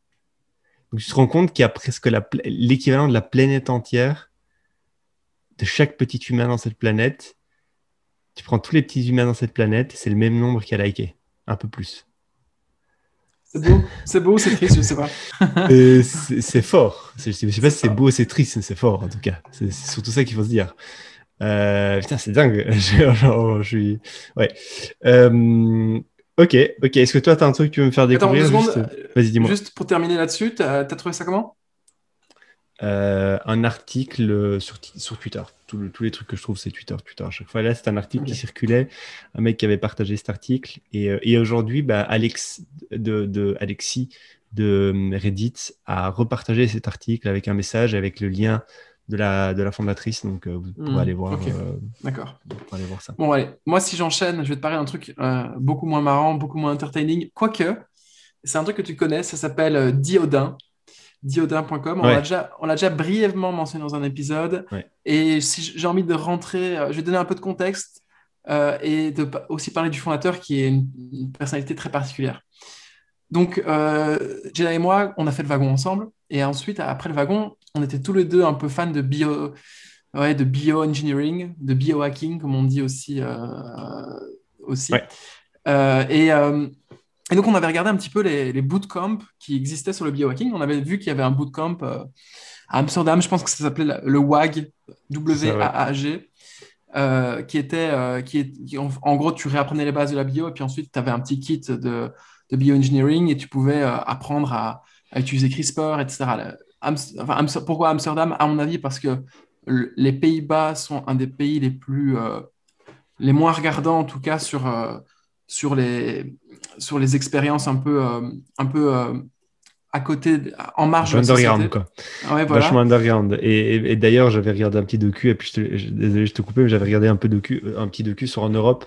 Donc, tu te rends compte qu'il y a presque l'équivalent de la planète entière, de chaque petit humain dans cette planète, tu prends tous les petits humains dans cette planète, c'est le même nombre qui a liké, un peu plus. C'est beau, c'est beau, c'est triste, je sais pas. c'est fort. Je sais pas si c'est beau, c'est triste, mais c'est fort en tout cas. C'est surtout ça qu'il faut se dire. Euh, putain, c'est dingue. (laughs) je suis. Ouais. Euh, ok, ok. Est-ce que toi, tu as un truc que tu veux me faire découvrir Attends, juste... Vas-y, dis-moi. Juste pour terminer là-dessus, tu as trouvé ça comment? Euh, un article sur, sur Twitter. tous les trucs que je trouve, c'est Twitter, Twitter. À chaque fois, là, c'est un article qui circulait, un mec qui avait partagé cet article. Et, euh, et aujourd'hui, bah, Alex, de, de, Alexis de euh, Reddit a repartagé cet article avec un message, avec le lien de la, de la fondatrice. Donc, vous pourrez hmm, aller voir. D'accord. aller voir ça. Bon, allez. Moi, si j'enchaîne, je vais te parler d'un truc beaucoup moins marrant, beaucoup moins entertaining. Quoique, c'est un truc que tu connais, ça s'appelle Diodin diodin.com. On l'a déjà, déjà, brièvement mentionné dans un épisode. Et si j'ai envie de rentrer, euh, je vais donner un peu de contexte euh, et de, aussi parler du fondateur qui est une, personnalité très particulière. Donc, euh, et moi, on a fait le wagon ensemble. Et ensuite, après le wagon, on était tous les deux un peu fans de bio, ouais, de bioengineering, de biohacking, comme on dit aussi. Euh, aussi. et et donc, on avait regardé un petit peu les, les bootcamps qui existaient sur le biohacking. On avait vu qu'il y avait un bootcamp euh, à Amsterdam, je pense que ça s'appelait le WAG, W-A-A-G, euh, qui était, euh, qui est, en, gros, tu réapprenais les bases de la bio et puis ensuite, tu avais un petit kit de, de bioengineering et tu pouvais apprendre à, à, utiliser CRISPR, etc. pourquoi Amsterdam À mon avis, parce que les Pays-Bas sont un des pays les plus les moins regardants en tout cas sur sur les sur les expériences un peu un peu à côté, en marge underground, quoi. Ouais, voilà. Vachement underground. Et, d'ailleurs, j'avais regardé un petit docu, et puis je désolé, je te coupais, mais j'avais regardé un peu docu, un petit docu sur en Europe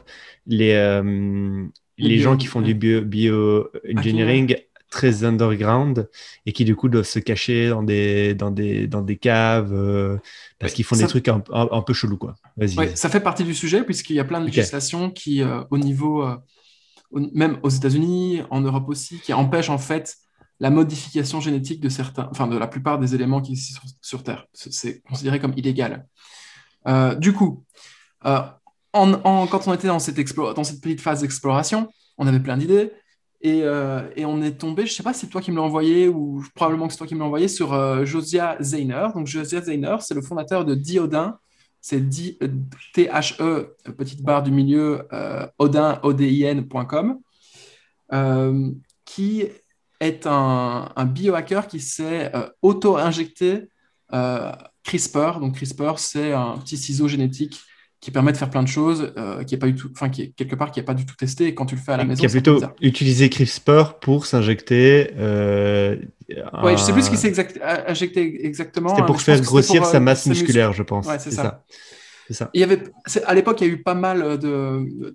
les, euh, les, gens qui font du bio-engineering bio très underground et qui du coup doivent se cacher dans des, dans des, dans des caves euh, parce qu'ils font des trucs un, un, peu chelous. Quoi. Ouais, ça fait partie du sujet puisqu'il y a plein de législations qui, euh, au niveau, même aux États-Unis, en Europe aussi, qui empêchent en fait la modification génétique de certains, enfin de la plupart des éléments qui existent sur, Terre. C'est considéré comme illégal. Euh, du coup, euh, quand on était dans cette, petite phase d'exploration, on avait plein d'idées et, euh, on est tombé, je ne sais pas si c'est toi qui me l'as envoyé ou probablement que c'est toi qui me l'as envoyé sur Josiah Zayner. Donc Josiah Zayner, c'est le fondateur de Diodin. C'est T-H-E, petite barre du milieu, Odin, O-D-I-N.com, qui est un, biohacker qui s'est euh, auto-injecté euh, CRISPR. Donc CRISPR, c'est un petit ciseau génétique qui permet de faire plein de choses, euh, qui est pas du tout, enfin qui est quelque part qui n'est pas du tout testé. Et quand tu le fais à la maison, qui a plutôt utilisé CRISPR pour s'injecter. Oui, je sais plus ce qui s'est injecté exactement. C'était pour faire grossir sa masse musculaire, je pense. Ouais, c'est ça. ça. Il y avait, à l'époque, il y a eu pas mal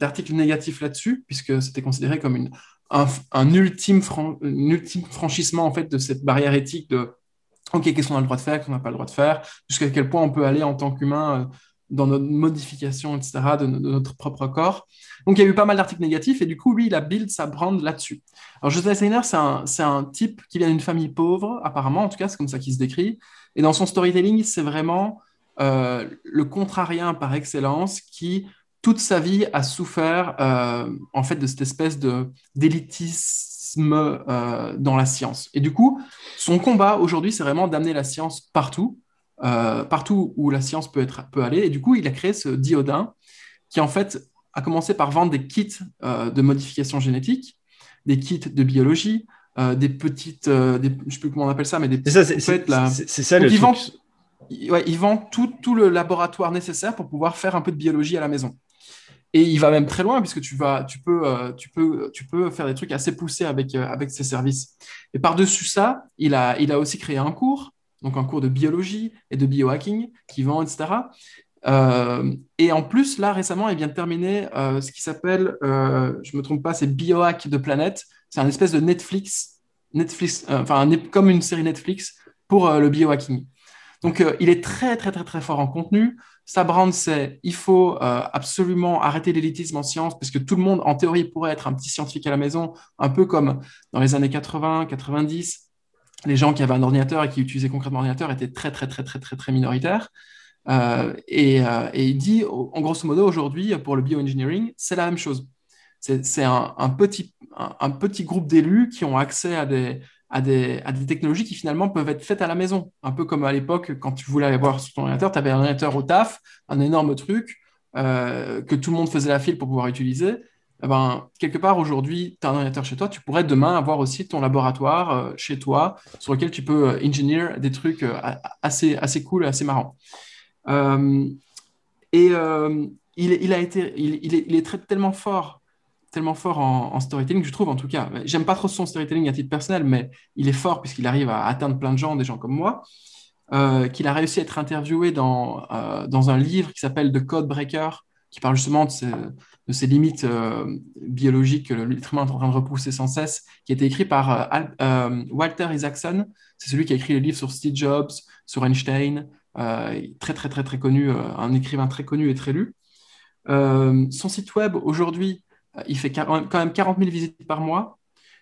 d'articles négatifs là-dessus, puisque c'était considéré comme une, un, ultime, ultime franchissement en fait de cette barrière éthique de OK, qu'est-ce qu'on a le droit de faire, qu'est-ce qu'on n'a pas le droit de faire, jusqu'à quel point on peut aller en tant qu'humain euh, dans notre modification, etc., de, notre propre corps. Donc, il y a eu pas mal d'articles négatifs, et du coup, lui, il a build sa brand là-dessus. Alors, Joseph Steiner, c'est un, type qui vient d'une famille pauvre, apparemment, en tout cas, c'est comme ça qu'il se décrit. Et dans son storytelling, c'est vraiment euh, le contrarien par excellence qui toute sa vie a souffert euh, en fait de cette espèce d'élitisme euh, dans la science. Et du coup, son combat aujourd'hui, c'est vraiment d'amener la science partout, euh, partout où la science peut être peut aller. Et du coup, il a créé ce diodin qui en fait a commencé par vendre des kits de modification génétique, des kits de biologie, des petites, des, je sais plus comment on appelle ça, mais des c'est ça, c'est ça le truc. il vend tout, tout le laboratoire nécessaire pour pouvoir faire un peu de biologie à la maison. Et il va même très loin puisque tu, vas, tu, peux, euh, tu, peux, tu peux faire des trucs assez poussés avec, euh, avec ses services. Et par-dessus ça, il a, il a aussi créé un cours, donc un cours de biologie et de biohacking qui vend, etc. Euh, et en plus, là, récemment, il vient de terminer ce qui s'appelle, je ne me trompe pas, c'est Biohack de Planète. C'est un espèce de Netflix, Netflix enfin, comme une série Netflix pour le biohacking. Donc, il est très, très, très, très fort en contenu. Sa brand, c'est il faut euh, absolument arrêter l'élitisme en sciences, parce que tout le monde, en théorie, pourrait être un petit scientifique à la maison, un peu comme dans les années 80, 90. Les gens qui avaient un ordinateur et qui utilisaient concrètement l'ordinateur étaient très, très, très, très, très, très minoritaires. Euh, et, euh, et, il dit, en grosso modo, aujourd'hui, pour le bioengineering, c'est la même chose. C'est un, petit, groupe d'élus qui ont accès à des, technologies qui finalement peuvent être faites à la maison. Un peu comme à l'époque, quand tu voulais aller voir sur ton ordinateur, tu avais un ordinateur au taf, un énorme truc euh, que tout le monde faisait la file pour pouvoir utiliser. Eh ben, quelque part, aujourd'hui, tu as un ordinateur chez toi, tu pourrais demain avoir aussi ton laboratoire euh, chez toi sur lequel tu peux euh, engineer des trucs assez, assez cool, assez marrants. et il, il, a été, il, il, est, tellement fort tellement fort en, storytelling, je trouve en tout cas. J'aime pas trop son storytelling à titre personnel, mais il est fort puisqu'il arrive à atteindre plein de gens, des gens comme moi, euh, qu'il a réussi à être interviewé dans, euh, dans un livre qui s'appelle The Code Breaker, qui parle justement de ces, limites euh, biologiques que l'être humain est en train de repousser sans cesse, qui a été écrit par Walter Isaacson. C'est celui qui a écrit le livre sur Steve Jobs, sur Einstein, très connu, un écrivain très connu et très lu. son site web aujourd'hui il fait quand même 40 000 visites par mois.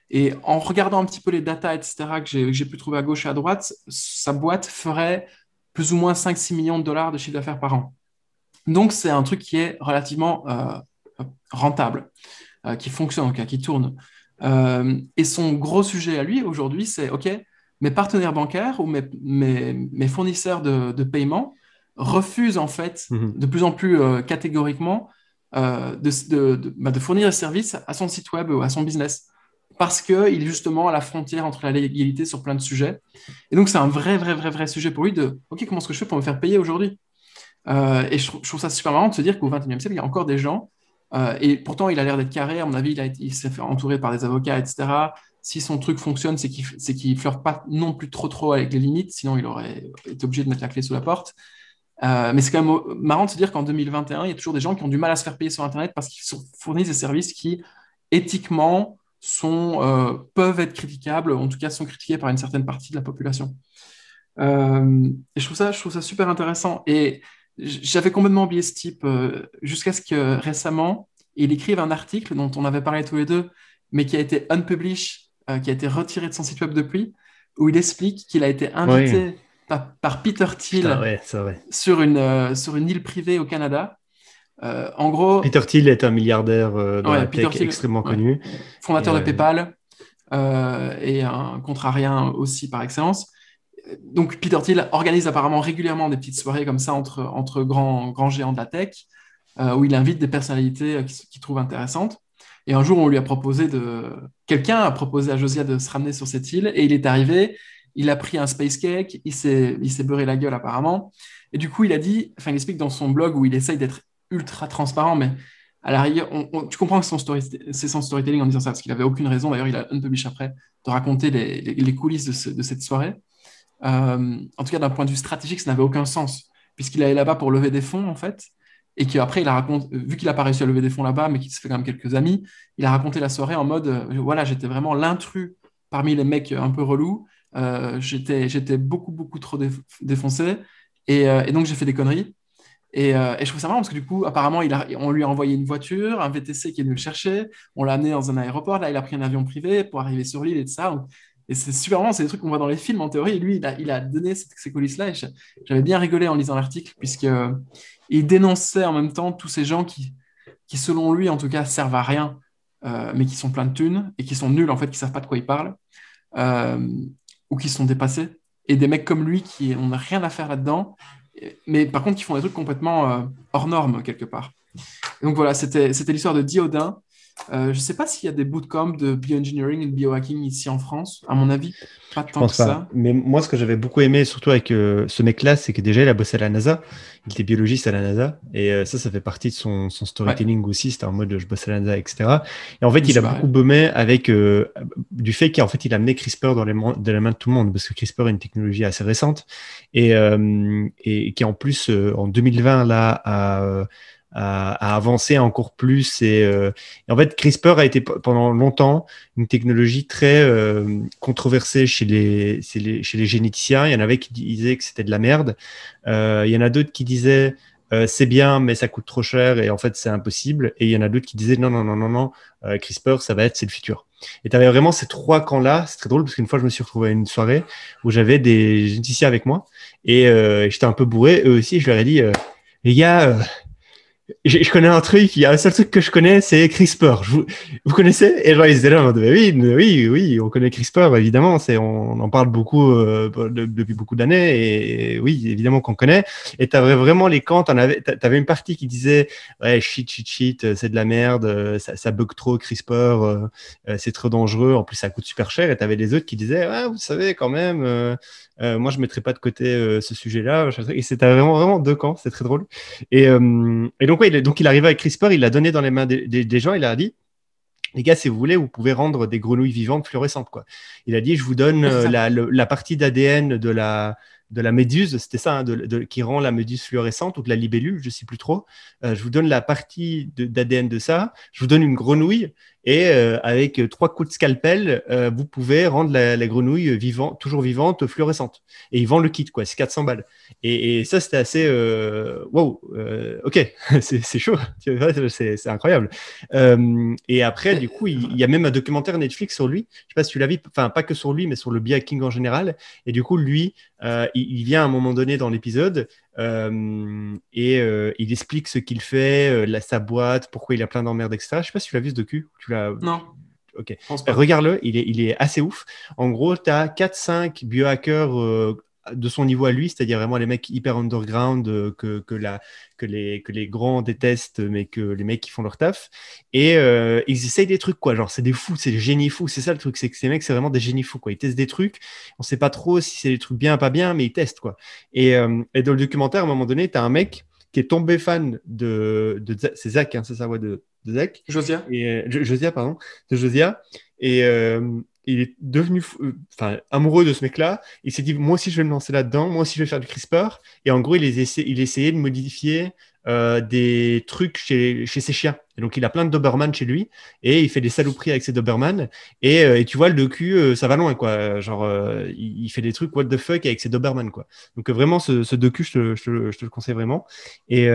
Et en regardant un petit peu les datas, etc., que j'ai pu trouver à gauche et à droite, sa boîte ferait plus ou moins 5-6 millions de dollars de chiffre d'affaires par an. Donc, c'est un truc qui est relativement euh, rentable, euh, qui fonctionne, qui tourne. Euh, et son gros sujet à lui aujourd'hui, c'est OK, mes partenaires bancaires ou mes, mes, fournisseurs de, de, paiement refusent en fait mmh de plus en plus catégoriquement de, de, bah, de, fournir un service à son site web ou à son business. parce qu'il est justement à la frontière entre la légalité sur plein de sujets. Et donc, c'est un vrai, vrai, vrai, vrai sujet pour lui de OK, comment est-ce que je fais pour me faire payer aujourd'hui? Euh, Et je, trouve ça super marrant de se dire qu'au XXIe siècle, il y a encore des gens, euh, et pourtant, il a l'air d'être carré, à mon avis, il, s'est fait entourer par des avocats, etc. Si son truc fonctionne, c'est qu'il ne flirte pas non plus trop, trop avec les limites, sinon il aurait été obligé de mettre la clé sous la porte. Euh, mais c'est quand même marrant de se dire qu'en 2021, il y a toujours des gens qui ont du mal à se faire payer sur Internet parce qu'ils fournissent des services qui, éthiquement, sont, peuvent être critiquables, en tout cas sont critiqués par une certaine partie de la population. Et je trouve, ça, je trouve ça super intéressant. Et j'avais complètement oublié ce type euh, jusqu'à ce que récemment, il écrive un article dont on avait parlé tous les deux, mais qui a été unpublished, qui a été retiré de son site web depuis, où il explique qu'il a été invité par, Peter Thiel sur, une, sur une île privée au Canada euh, en gros, Peter Thiel est un milliardaire euh, dans la tech extrêmement connu. Fondateur de PayPal euh, et un contrarien aussi par excellence. Donc Peter Thiel organise apparemment régulièrement des petites soirées comme ça entre, entre grands, grands géants de la tech, où il invite des personnalités qu'il trouve intéressantes. Et un jour, on lui a proposé de... Quelqu'un a proposé à Josia de se ramener sur cette île, et il est arrivé, il a pris un space cake, il s'est beurré la gueule apparemment. Et du coup, il a dit, enfin, il explique dans son blog où il essaye d'être ultra transparent, mais à l'arrière, tu comprends que c'est son storytelling en disant ça, parce qu'il n'avait aucune raison, d'ailleurs il a unpublish après, de raconter les, coulisses de, cette soirée. Euh, en tout cas, d'un point de vue stratégique, ça n'avait aucun sens, puisqu'il allait là-bas pour lever des fonds, en fait, et qu'après, il a raconté, vu qu'il n'a pas réussi à lever des fonds là-bas, mais qu'il se fait quand même quelques amis, il a raconté la soirée en mode, euh, voilà, j'étais vraiment l'intrus parmi les mecs un peu relous, euh, j'étais beaucoup, beaucoup trop défoncé, et, donc j'ai fait des conneries. Euh, et, je trouve ça marrant parce que du coup, apparemment, on lui a envoyé une voiture, un VTC qui est venu le chercher. On l'a amené dans un aéroport. Là, il a pris un avion privé pour arriver sur l'île et tout ça. Et c'est super marrant, c'est des trucs qu'on voit dans les films en théorie. Et lui, il a, il a donné ces coulisses-là. J'avais bien rigolé en lisant l'article, puisqu'il euh, dénonçait en même temps tous ces gens qui, qui, selon lui, en tout cas, servent à rien, euh, mais qui sont pleins de thunes et qui sont nuls, en fait, qui savent pas de quoi ils parlent, ou qui sont dépassés. Et des mecs comme lui qui n'ont rien à faire là-dedans mais par contre qui font des trucs complètement euh, hors normes quelque part. donc voilà, c'était l'histoire de Diodin. Euh, je ne sais pas s'il y a des bootcamps de bioengineering et de biohacking ici en France. À mon avis, pas tant pense que pas. ça. Mais moi, ce que j'avais beaucoup aimé, surtout avec euh, ce mec-là, c'est que déjà, il a bossé à la NASA. Il était biologiste à la NASA. Et euh, ça, ça fait partie de son, son storytelling aussi. C'était en mode je bosse à la NASA, etc. Et en fait, il a beaucoup bombé avec du fait qu'en fait, il a amené CRISPR dans les, de la main de tout le monde. Parce que CRISPR est une technologie assez récente. Et, et qui, en plus, en 2020, là, a à, avancer encore plus. Euh, et, en fait, CRISPR a été pendant longtemps une technologie très euh, controversée chez les, chez les, chez, les, généticiens. Il y en avait qui disaient que c'était de la merde. Euh, il y en a d'autres qui disaient c'est bien, mais ça coûte trop cher et en fait c'est impossible. Et il y en a d'autres qui disaient non, non, non, non, non, CRISPR, ça va être, c'est le futur. Et tu avais vraiment ces trois camps-là. C'est très drôle parce qu'une fois, je me suis retrouvé à une soirée où j'avais des généticiens avec moi et j'étais un peu bourré. Eux aussi, je leur ai dit, les gars, je, connais un truc, il y a un seul truc que je connais, c'est CRISPR. vous, connaissez Et genre, ils étaient là, oui, oui, oui, on connaît CRISPR, évidemment, c'est, on, en parle beaucoup euh, depuis beaucoup d'années, et, oui, évidemment qu'on connaît. Et tu avais vraiment les camps, tu avais une partie qui disait, ouais, shit, shit, shit, c'est de la merde, ça, ça bug trop CRISPR, euh, c'est trop dangereux, en plus ça coûte super cher, et tu avais les autres qui disaient, ouais, vous savez, quand même, euh, euh, moi, je mettrais pas de côté euh, ce sujet-là. Et c'était vraiment, vraiment deux camps. C'est très drôle. Et, euh, et donc, ouais, donc, il arrivait avec CRISPR, il l'a donné dans les mains des, des, gens. Il a dit les gars, si vous voulez, vous pouvez rendre des grenouilles vivantes fluorescentes. Quoi. Il a dit, je vous donne la, la, partie d'ADN de la, de la méduse, c'était ça, hein, qui rend la méduse fluorescente ou de la libellule, je ne sais plus trop. je vous donne la partie d'ADN de, ça. Je vous donne une grenouille et euh, avec trois coups de scalpel, euh, vous pouvez rendre la, grenouille vivante, toujours vivante, fluorescente. Et ils vendent le kit, quoi. C'est 400 balles. Et, ça, c'était assez. Euh, wow, ok, (laughs) c'est chaud. (laughs) C'est incroyable. et après, du coup, il, y a même un documentaire Netflix sur lui. Je sais pas si tu l'as vu, enfin, pas que sur lui, mais sur le biohacking en général. Et du coup, lui, il, il, vient à un moment donné dans l'épisode euh, et euh, il explique ce qu'il fait, euh, la, sa boîte, pourquoi il a plein d'emmerdes, etc. Je sais pas si tu l'as vu ce docu. Tu l'as... Non. Ok. Regarde-le, il est, il est assez ouf. En gros, tu as 4-5 biohackers de son niveau à lui, c'est-à-dire vraiment les mecs hyper underground euh, que, que, la, que, les, que les grands détestent, mais que les mecs qui font leur taf. Et euh, ils essayent des trucs, quoi. Genre, c'est des fous, c'est des génies fous. C'est ça le truc, c'est que ces mecs, c'est vraiment des génies fous, quoi. Ils testent des trucs. On sait pas trop si c'est des trucs bien, pas bien, mais ils testent, quoi. Et, et dans le documentaire, à un moment donné, tu as un mec qui est tombé fan de. de c'est Zach, hein, c'est ça, ouais, de, de Zach. Josia. Et, Josia, pardon. De Josia. Et il est devenu euh, enfin, amoureux de ce mec-là. Il s'est dit, moi aussi, je vais me lancer là-dedans. Moi aussi, je vais faire du CRISPR. Et en gros, il, il essayait de modifier euh, des trucs chez, chez, ses chiens. Et donc, il a plein de Doberman chez lui et il fait des saloperies avec ses Doberman. Et, euh, et tu vois, le docu, ça va loin, quoi. Genre, il, fait des trucs what the fuck avec ses Doberman, quoi. Donc, vraiment, ce, ce docu, je te, je, te, je te, le conseille vraiment. Et.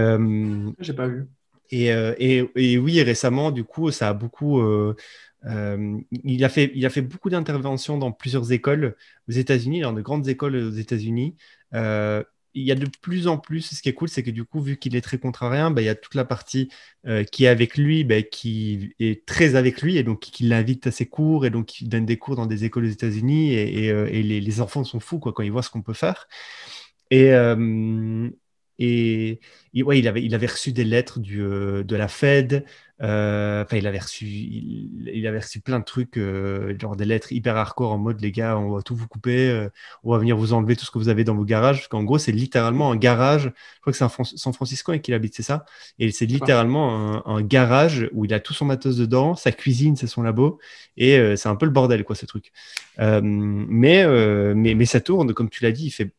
J'ai pas vu. Et, et, et, oui, récemment, du coup, ça a beaucoup euh, il, a fait, il a fait beaucoup d'interventions dans plusieurs écoles aux États-Unis, dans de grandes écoles aux États-Unis. Euh, il y a de plus en plus, ce qui est cool, c'est que du coup, vu qu'il est très contrariant, bah, il y a toute la partie euh, qui est avec lui, bah, qui est très avec lui, et donc qui l'invite à ses cours, et donc qui donne des cours dans des écoles aux États-Unis, et, les, enfants sont fous quand ils voient ce qu'on peut faire. Et, ouais, il avait, reçu des lettres de la Fed, euh, enfin, il avait reçu, il, avait reçu plein de trucs, euh, genre des lettres hyper hardcore en mode les gars, on va tout vous couper, euh, on va venir vous enlever tout ce que vous avez dans vos garages. Parce qu'en gros, c'est littéralement un garage. Je crois que c'est un San Francisco et qu'il habite, c'est ça? Et c'est littéralement un, garage où il a tout son matos dedans, sa cuisine, c'est son labo, et c'est un peu le bordel, quoi, ce truc. mais, mais, mais ça tourne, comme tu l'as dit, il fait,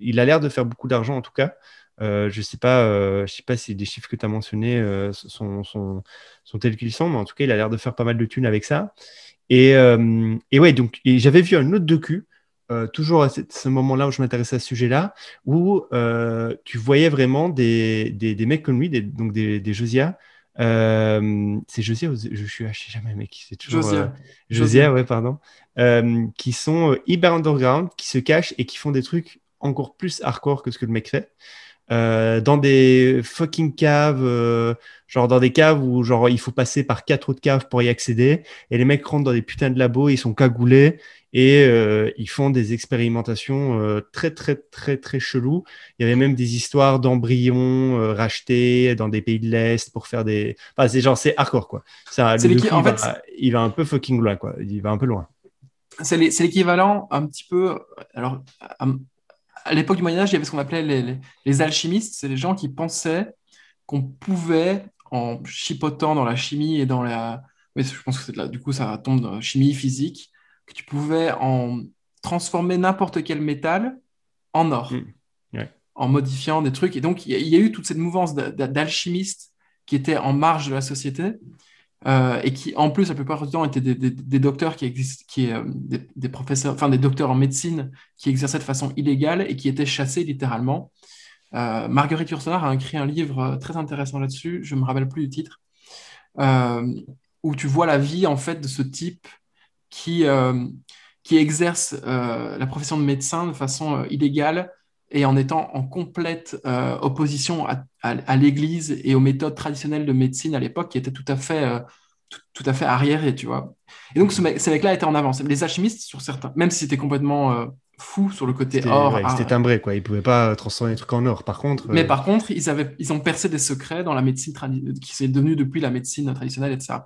il a l'air de faire beaucoup d'argent en tout cas. Euh, je ne sais, pas, euh, je sais pas si les chiffres que tu as mentionnés euh, sont, sont, sont, tels qu'ils sont, mais en tout cas, il a l'air de faire pas mal de thunes avec ça. Et, et ouais, donc j'avais vu un autre docu, toujours à ce, moment-là où je m'intéressais à ce sujet-là, où tu voyais vraiment des, des, des, mecs comme lui, des, donc des, des Josia. c'est Josia je suis sais jamais mec c'est toujours Josia, Josia ouais pardon qui sont hyper underground qui se cachent et qui font des trucs encore plus hardcore que ce que le mec fait euh, dans des fucking caves, euh, genre dans des caves où genre il faut passer par quatre autres caves pour y accéder. Et les mecs rentrent dans des putains de labos, ils sont cagoulés et euh, ils font des expérimentations très très très très chelous. Il y avait même des histoires d'embryons rachetés dans des pays de l'est pour faire des. Enfin, c'est genre c'est hardcore quoi. Ça, le en fait, il va un peu fucking loin quoi. Il va un peu loin. C'est l'équivalent un petit peu. Alors, à l'époque du Moyen Âge, il y avait ce qu'on appelait les, alchimistes. C'est les gens qui pensaient qu'on pouvait, en chipotant dans la chimie et dans la... Oui, je pense que c'est là, du coup, ça tombe dans la chimie physique, que tu pouvais en transformer n'importe quel métal en or, mmh. en modifiant des trucs. Et donc, il y, a eu toute cette mouvance d'alchimistes qui étaient en marge de la société euh, et qui, en plus, la plupart du temps, étaient des, docteurs qui existent, qui, euh, des, professeurs, enfin des docteurs en médecine qui exerçaient de façon illégale et qui étaient chassés littéralement. Euh, Marguerite Yourcenar a écrit un livre très intéressant là-dessus, je me rappelle plus du titre, où tu vois la vie en fait de ce type qui, qui exerce la profession de médecin de façon illégale et en étant en complète euh, opposition à, à, l'Église et aux méthodes traditionnelles de médecine à l'époque, qui étaient tout à fait, euh, tout, à fait arriérées, tu vois. Et donc, ce mec, ces mecs-là étaient en avance. Les alchimistes, sur certains, même si c'était complètement euh, fou sur le côté or. c'était timbré, quoi. Ils pouvaient pas transformer les trucs en or. Par contre. Mais par contre, ils, avaient, ils ont percé des secrets dans la médecine qui s'est devenue depuis la médecine traditionnelle, etc.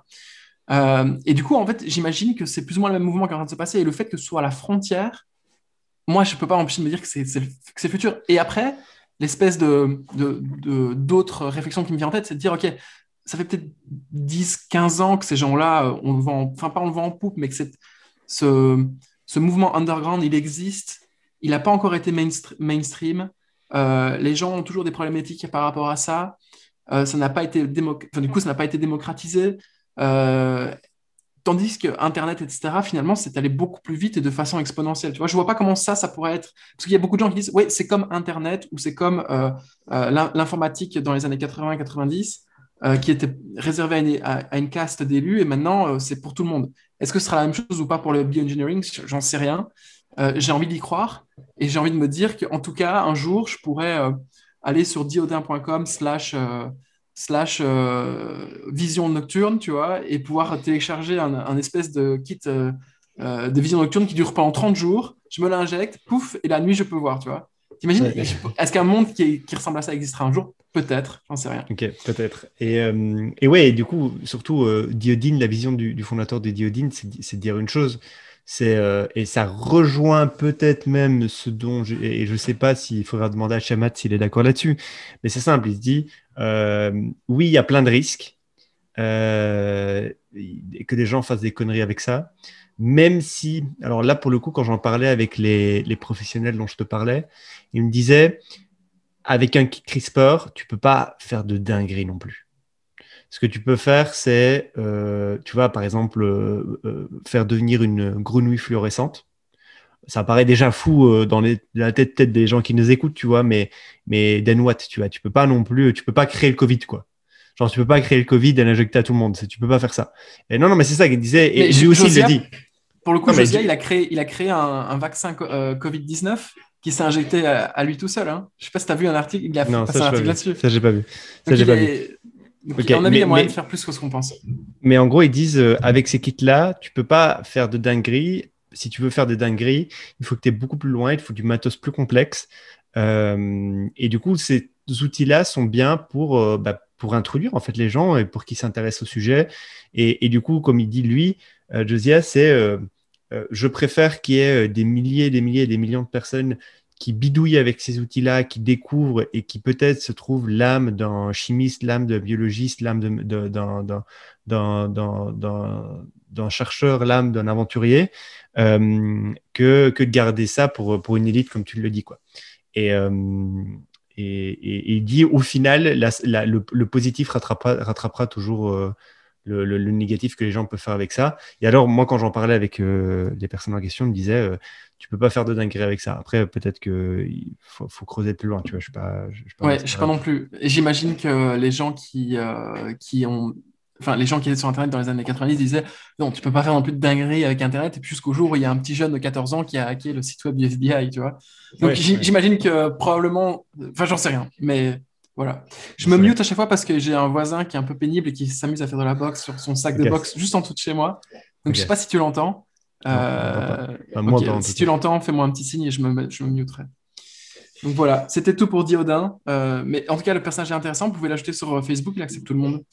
et du coup, en fait, j'imagine que c'est plus ou moins le même mouvement qui est en train de se passer. Et le fait que ce soit à la frontière moi, je ne peux pas empêcher de me dire que c'est le futur. Et après, l'espèce de d'autres réflexions qui me viennent en tête, c'est de dire, OK, ça fait peut-être 10, 15 ans que ces gens-là, euh, on le vend, enfin pas on le vend en poupe, mais que ce, mouvement underground, il existe. Il n'a pas encore été mainstream. Euh, les gens ont toujours des problématiques par rapport à ça. Euh, ça n'a pas été du coup, ça n'a pas été démocratisé. Tandis que Internet, etc., finalement, c'est allé beaucoup plus vite et de façon exponentielle. Tu vois, je vois pas comment ça, ça pourrait être. Parce qu'il y a beaucoup de gens qui disent, oui, c'est comme Internet ou c'est comme euh, euh, l'informatique dans les années 80-90, euh, qui était réservée à une, caste d'élus et maintenant, c'est pour tout le monde. Est-ce que ce sera la même chose ou pas pour le bioengineering? J'en sais rien. j'ai envie d'y croire et j'ai envie de me dire qu'en tout cas, un jour, je pourrais aller sur diodin.com slash slash euh, vision nocturne, tu vois, et pouvoir télécharger un, espèce de kit euh, euh, des visions nocturnes qui durent pendant 30 jours. Je me l'injecte, pouf, et la nuit, je peux voir, tu vois. T'imagines, est-ce qu'un monde qui, qui, ressemble à ça existera un jour? Peut-être, j'en sais rien. Ok, peut-être. Et, euh, et ouais, du coup, surtout, euh, Diodine, la vision du, fondateur de Diodine, c'est de dire une chose. C'est et ça rejoint peut-être même ce dont je, et je sais pas s'il faudra demander à Chamat s'il est d'accord là-dessus, mais c'est simple. Il se dit oui, il y a plein de risques, que des gens fassent des conneries avec ça, même si, alors là pour le coup, quand j'en parlais avec les, professionnels dont je te parlais, ils me disaient, avec un CRISPR, tu peux pas faire de dinguerie non plus. Ce que tu peux faire, c'est, euh, tu vois, par exemple, euh, euh, faire devenir une grenouille fluorescente. Ça paraît déjà fou dans la tête peut-être des gens qui nous écoutent, tu vois, mais, mais then what, tu vois, tu peux pas non plus, tu peux pas créer le Covid, quoi. Genre, tu peux pas créer le Covid et l'injecter à tout le monde. Tu peux pas faire ça. Et non, non, mais c'est ça qu'il disait. Et lui aussi, il le dit. Pour le coup, Josia, il a créé, il a créé un, vaccin euh, Covid-19 qui s'est injecté à, lui tout seul. Hein. Je sais pas si tu as vu un article, il a non, passé un article là-dessus. Ça, j'ai pas vu. Ça, j'ai pas vu. Donc, à mon avis, il y a moyen de faire plus que ce qu'on pense. Mais en gros, ils disent euh, avec ces kits-là, tu peux pas faire de dinguerie. Si tu veux faire des dingueries, il faut que tu es beaucoup plus loin, il faut du matos plus complexe. Euh, et du coup, ces outils-là sont bien pour, bah, pour introduire en fait les gens et pour qu'ils s'intéressent au sujet. Et, et, du coup, comme il dit lui, Josiah, c'est euh, je préfère qu'il y ait euh, des milliers, des milliers, des millions de personnes qui bidouillent avec ces outils-là, qui découvrent et qui peut-être se trouvent l'âme d'un chimiste, l'âme d'un biologiste, l'âme d'un chercheur, l'âme d'un aventurier, euh, que, de garder ça pour, une élite, comme tu le dis. Quoi. Et, il dit, au final, le, positif rattrapera, rattrapera toujours le, négatif que les gens peuvent faire avec ça. Et alors, moi, quand j'en parlais avec des euh, les personnes en question, ils me disaient, euh, tu peux pas faire de dinguerie avec ça. Après, peut-être qu'il faut, faut, creuser plus loin, tu vois. Je sais pas. Je, sais pas ouais, je sais pas non plus. Et j'imagine que les gens qui, euh, qui ont. Enfin, les gens qui étaient sur Internet dans les années 90 disaient non, tu peux pas faire non plus de dinguerie avec Internet. Et puis jusqu'au jour où il y a un petit jeune de 14 ans qui a hacké le site web du FBI, tu vois. Donc j'imagine que probablement. Enfin, j'en sais rien. Mais voilà. Je me mute à chaque fois parce que j'ai un voisin qui est un peu pénible et qui s'amuse à faire de la boxe sur son sac de boxe juste en dessous de chez moi. Donc je sais pas si tu l'entends. Euh... si tu l'entends, fais-moi un petit signe et je me, je me muterai. Donc voilà, c'était tout pour Diodin. Euh, mais en tout cas, le personnage est intéressant. Vous pouvez l'ajouter sur euh, Facebook, il accepte tout le monde.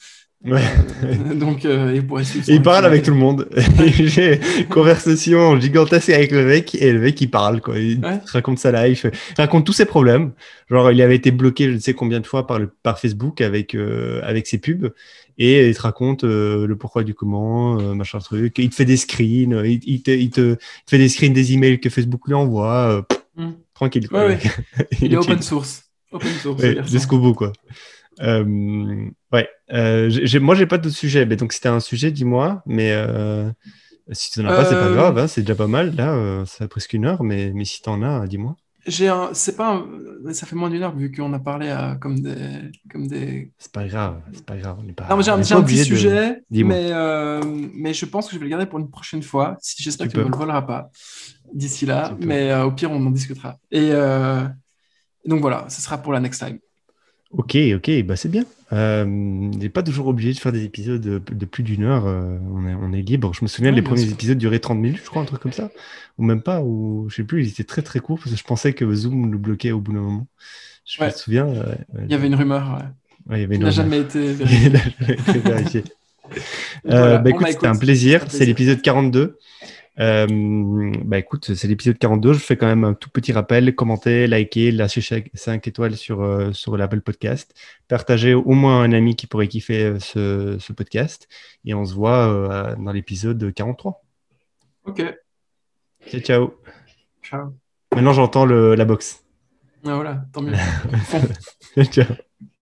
Ouais. Euh, (laughs) donc, euh, il parle avec tout le monde. (laughs) (laughs) J'ai une conversation gigantesque avec le mec et le mec il parle quoi. Il raconte sa life, il raconte tous ses problèmes. Genre il avait été bloqué je ne sais combien de fois par, le, par Facebook avec euh, avec ses pubs et il te raconte le pourquoi du comment, machin truc. Il te fait des screens, il, te, il, te, fait des screens des emails que Facebook lui envoie. Mm. Tranquille. Quoi. il est open source. Open source. Jusqu'au bout quoi. Euh, ouais, euh, moi j'ai pas d'autres sujets, mais donc si tu as un sujet, dis-moi. Mais euh, si tu n'en as pas, c'est pas grave, hein, c'est déjà pas mal. Là, ça a presque une heure, mais, mais si tu en as, dis-moi. J'ai un... c'est pas ça fait moins d'une heure vu qu'on a parlé à... comme des comme des c'est pas grave c'est pas grave on pas non, j'ai un, un petit sujet mais mais je pense que je vais le garder pour une prochaine fois si j'espère que tu ne me le voleras pas d'ici là mais au pire on en discutera et donc voilà ce sera pour la next time Ok, ok, bah c'est bien. Euh, on n'est pas toujours obligé de faire des épisodes de, plus d'une heure. Euh, on, est, on, est, libre. Je me souviens, les premiers épisodes duraient 30 minutes, je crois, un truc comme ça. Ou même pas, ou je sais plus, ils étaient très très courts parce que je pensais que Zoom nous bloquait au bout d'un moment. Je me souviens. il y avait une rumeur, ouais. il y avait une (laughs) n'a jamais été vérifié. (laughs) Euh, bah, écoute, c'était un plaisir. C'est l'épisode 42. Euh, bah écoute, c'est l'épisode 42. Je fais quand même un tout petit rappel. Commentez, likez, lâchez 5 étoiles sur, euh, sur l'Apple Podcast. Partagez au moins un ami qui pourrait kiffer euh, ce, ce podcast. Et on se voit dans l'épisode 43. Ok. Ciao, ciao. Ciao. Maintenant, j'entends la boxe. Ah voilà, tant mieux. (laughs) ciao.